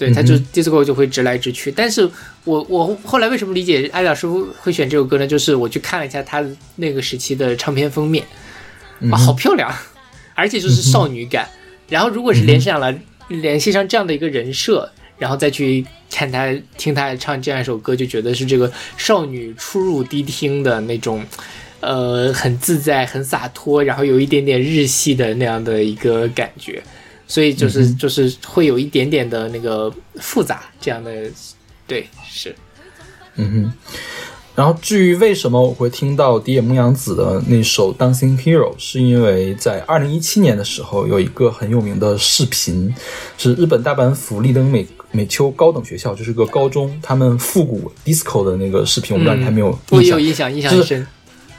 对，它就 disco 就会直来直去。但是我我后来为什么理解艾老师会选这首歌呢？就是我去看了一下他那个时期的唱片封面，哇，好漂亮，而且就是少女感。然后如果是联系上了联系上这样的一个人设，然后再去看他听他唱这样一首歌，就觉得是这个少女初入迪厅的那种。呃，很自在，很洒脱，然后有一点点日系的那样的一个感觉，所以就是、就是会有一点点的那个复杂这样的，对，是，嗯哼。然后至于为什么我会听到迪野牧阳子的那首《Dancing Hero》，是因为在二零一七年的时候，有一个很有名的视频，是日本大阪府立登美美秋高等学校，就是个高中，他们复古 disco 的那个视频，我不知道你还没有嗯我印象？有印象，印象很深，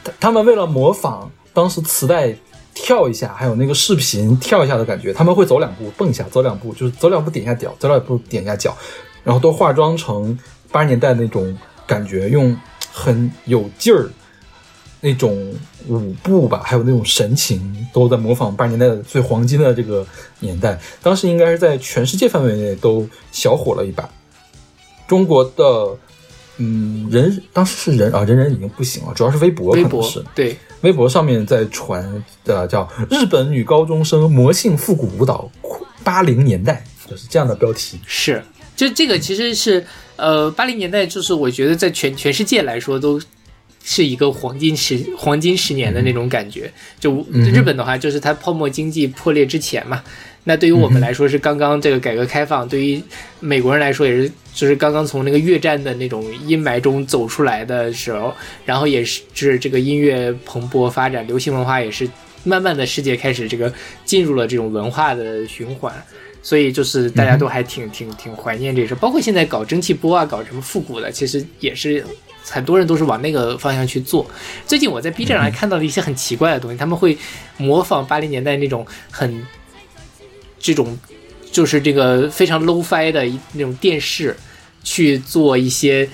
他他们为了模仿当时磁带跳一下，还有那个视频跳一下的感觉，他们会走两步蹦一下，走两步就是走两步点一下脚，走两步点一下脚，然后都化妆成八十年代那种感觉，用很有劲儿、那种舞步吧，还有那种神情，都在模仿八十年代的最黄金的这个年代。当时应该是在全世界范围内都小火了一把。中国的，嗯，人当时是人啊，人人已经不行了，主要是微博，微博可能是对，微博上面在传的叫“日本女高中生魔性复古舞蹈八零年代”，就是这样的标题。是，就这个其实是呃八零年代，就是我觉得在全全世界来说都是一个黄金十黄金十年的那种感觉。就日本的话，就是它泡沫经济破裂之前嘛。那对于我们嗯来说是刚刚这个改革开放，对于美国人来说也是就是刚刚从那个越战的那种阴霾中走出来的时候，然后也是是这个音乐蓬勃发展，流行文化也是慢慢的世界开始这个进入了这种文化的循环。所以就是大家都还挺、挺挺怀念这事，包括现在搞蒸汽波啊，搞什么复古的，其实也是很多人都是往那个方向去做。最近我在 B 站上还看到了一些很奇怪的东西，他们会模仿八零年代那种很这种就是这个非常 low fi 的一那种电视去做一些。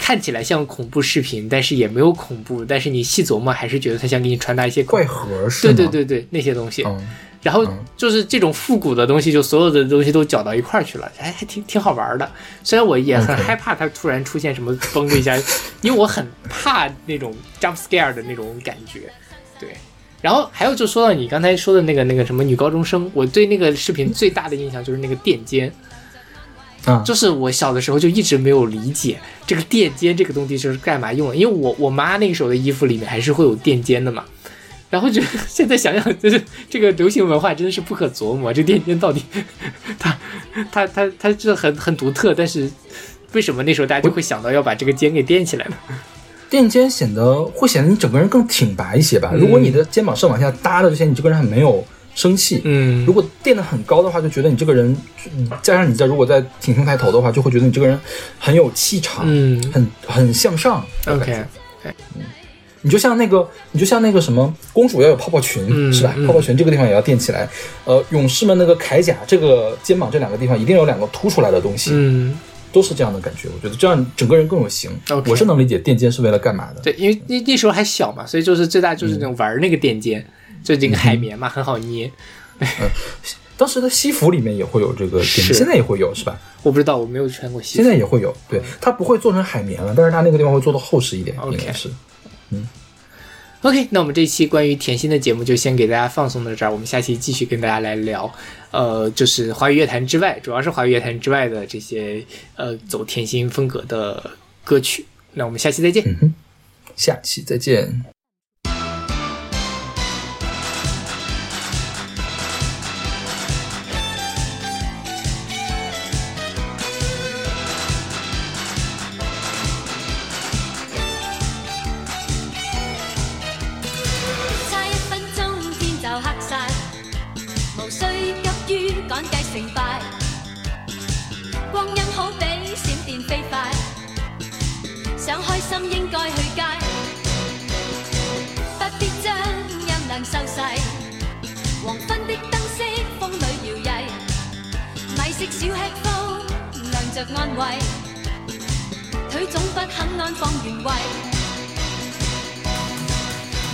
看起来像恐怖视频，但是也没有恐怖，但是你细琢磨还是觉得他想给你传达一些恐怪盒是对吗？对对对，那些东西。嗯，然后嗯就是这种复古的东西，就所有的东西都搅到一块儿去了，哎还挺挺好玩的。虽然我也很害怕它突然出现什么崩的一下，因为我很怕那种 jump scare 的那种感觉。对，然后还有就说到你刚才说的那个那个什么女高中生，我对那个视频最大的印象就是那个垫肩，啊，就是我小的时候就一直没有理解这个垫肩这个东西是干嘛用的，因为我我妈那个时候的衣服里面还是会有垫肩的嘛。然后就现在想想，就是这个流行文化真的是不可琢磨。这垫肩到底，它它它它是很很独特，但是为什么那时候大家就会想到要把这个肩给垫起来呢？垫肩显得会显得你整个人更挺拔一些吧。嗯如果你的肩膀是往下搭的，就显得你这个人很没有生气。嗯如果垫得很高的话，就觉得你这个人，嗯加上你在如果在挺胸抬头的话，就会觉得你这个人很有气场，嗯很很向上。，OK，嗯你就像那个，你就像那个什么，公主要有泡泡裙，嗯是吧？嗯泡泡裙这个地方也要垫起来。呃，勇士们那个铠甲，这个肩膀这两个地方一定有两个凸出来的东西，嗯，都是这样的感觉。我觉得这样整个人更有型。我是能理解垫肩是为了干嘛的。对，因为那那时候还小嘛，所以就是最大就是那种玩那个垫肩，就这个海绵嘛，很好捏。当时的西服里面也会有这个垫肩，现在也会有，是吧？我不知道，我没有穿过西服。现在也会有，对，它不会做成海绵了，但是它那个地方会做的厚实一点应该是。OK，那我们这期关于甜心的节目就先给大家放送到这儿，我们下期继续跟大家来聊，呃，就是华语乐坛之外，主要是华语乐坛之外的这些呃走甜心风格的歌曲。那我们下期再见。下期再见。安慰，腿总不肯安放原位。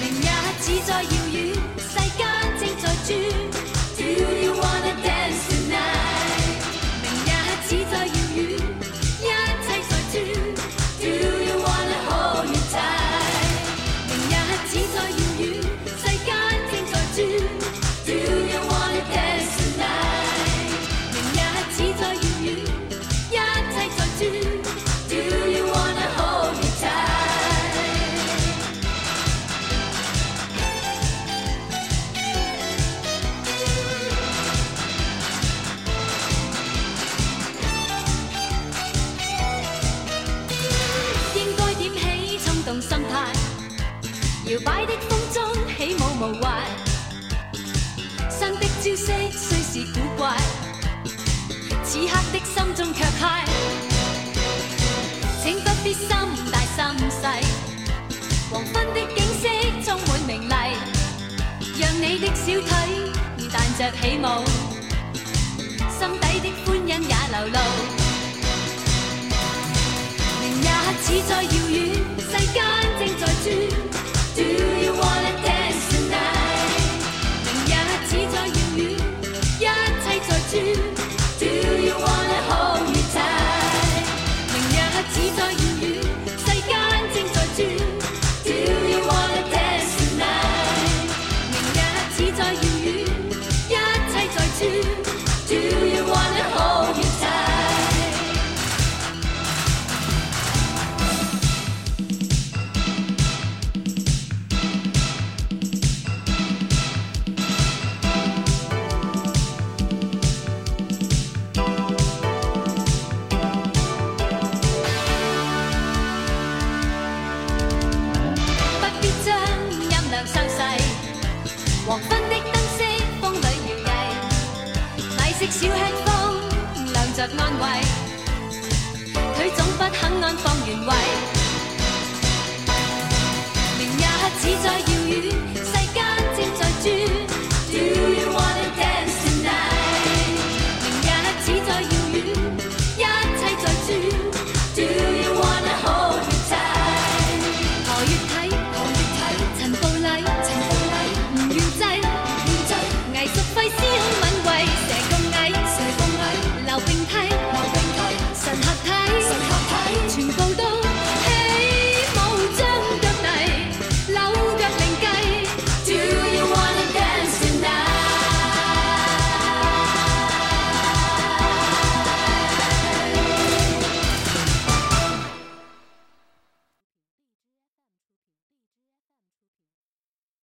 明日只在遥远，世间正在转。的心中却嗨。请不必心大心细，黄昏的景色充满明丽，让你的小腿弹着起舞，心底的欢欣也流露。明日似在遥远，世间正在转。風，亮着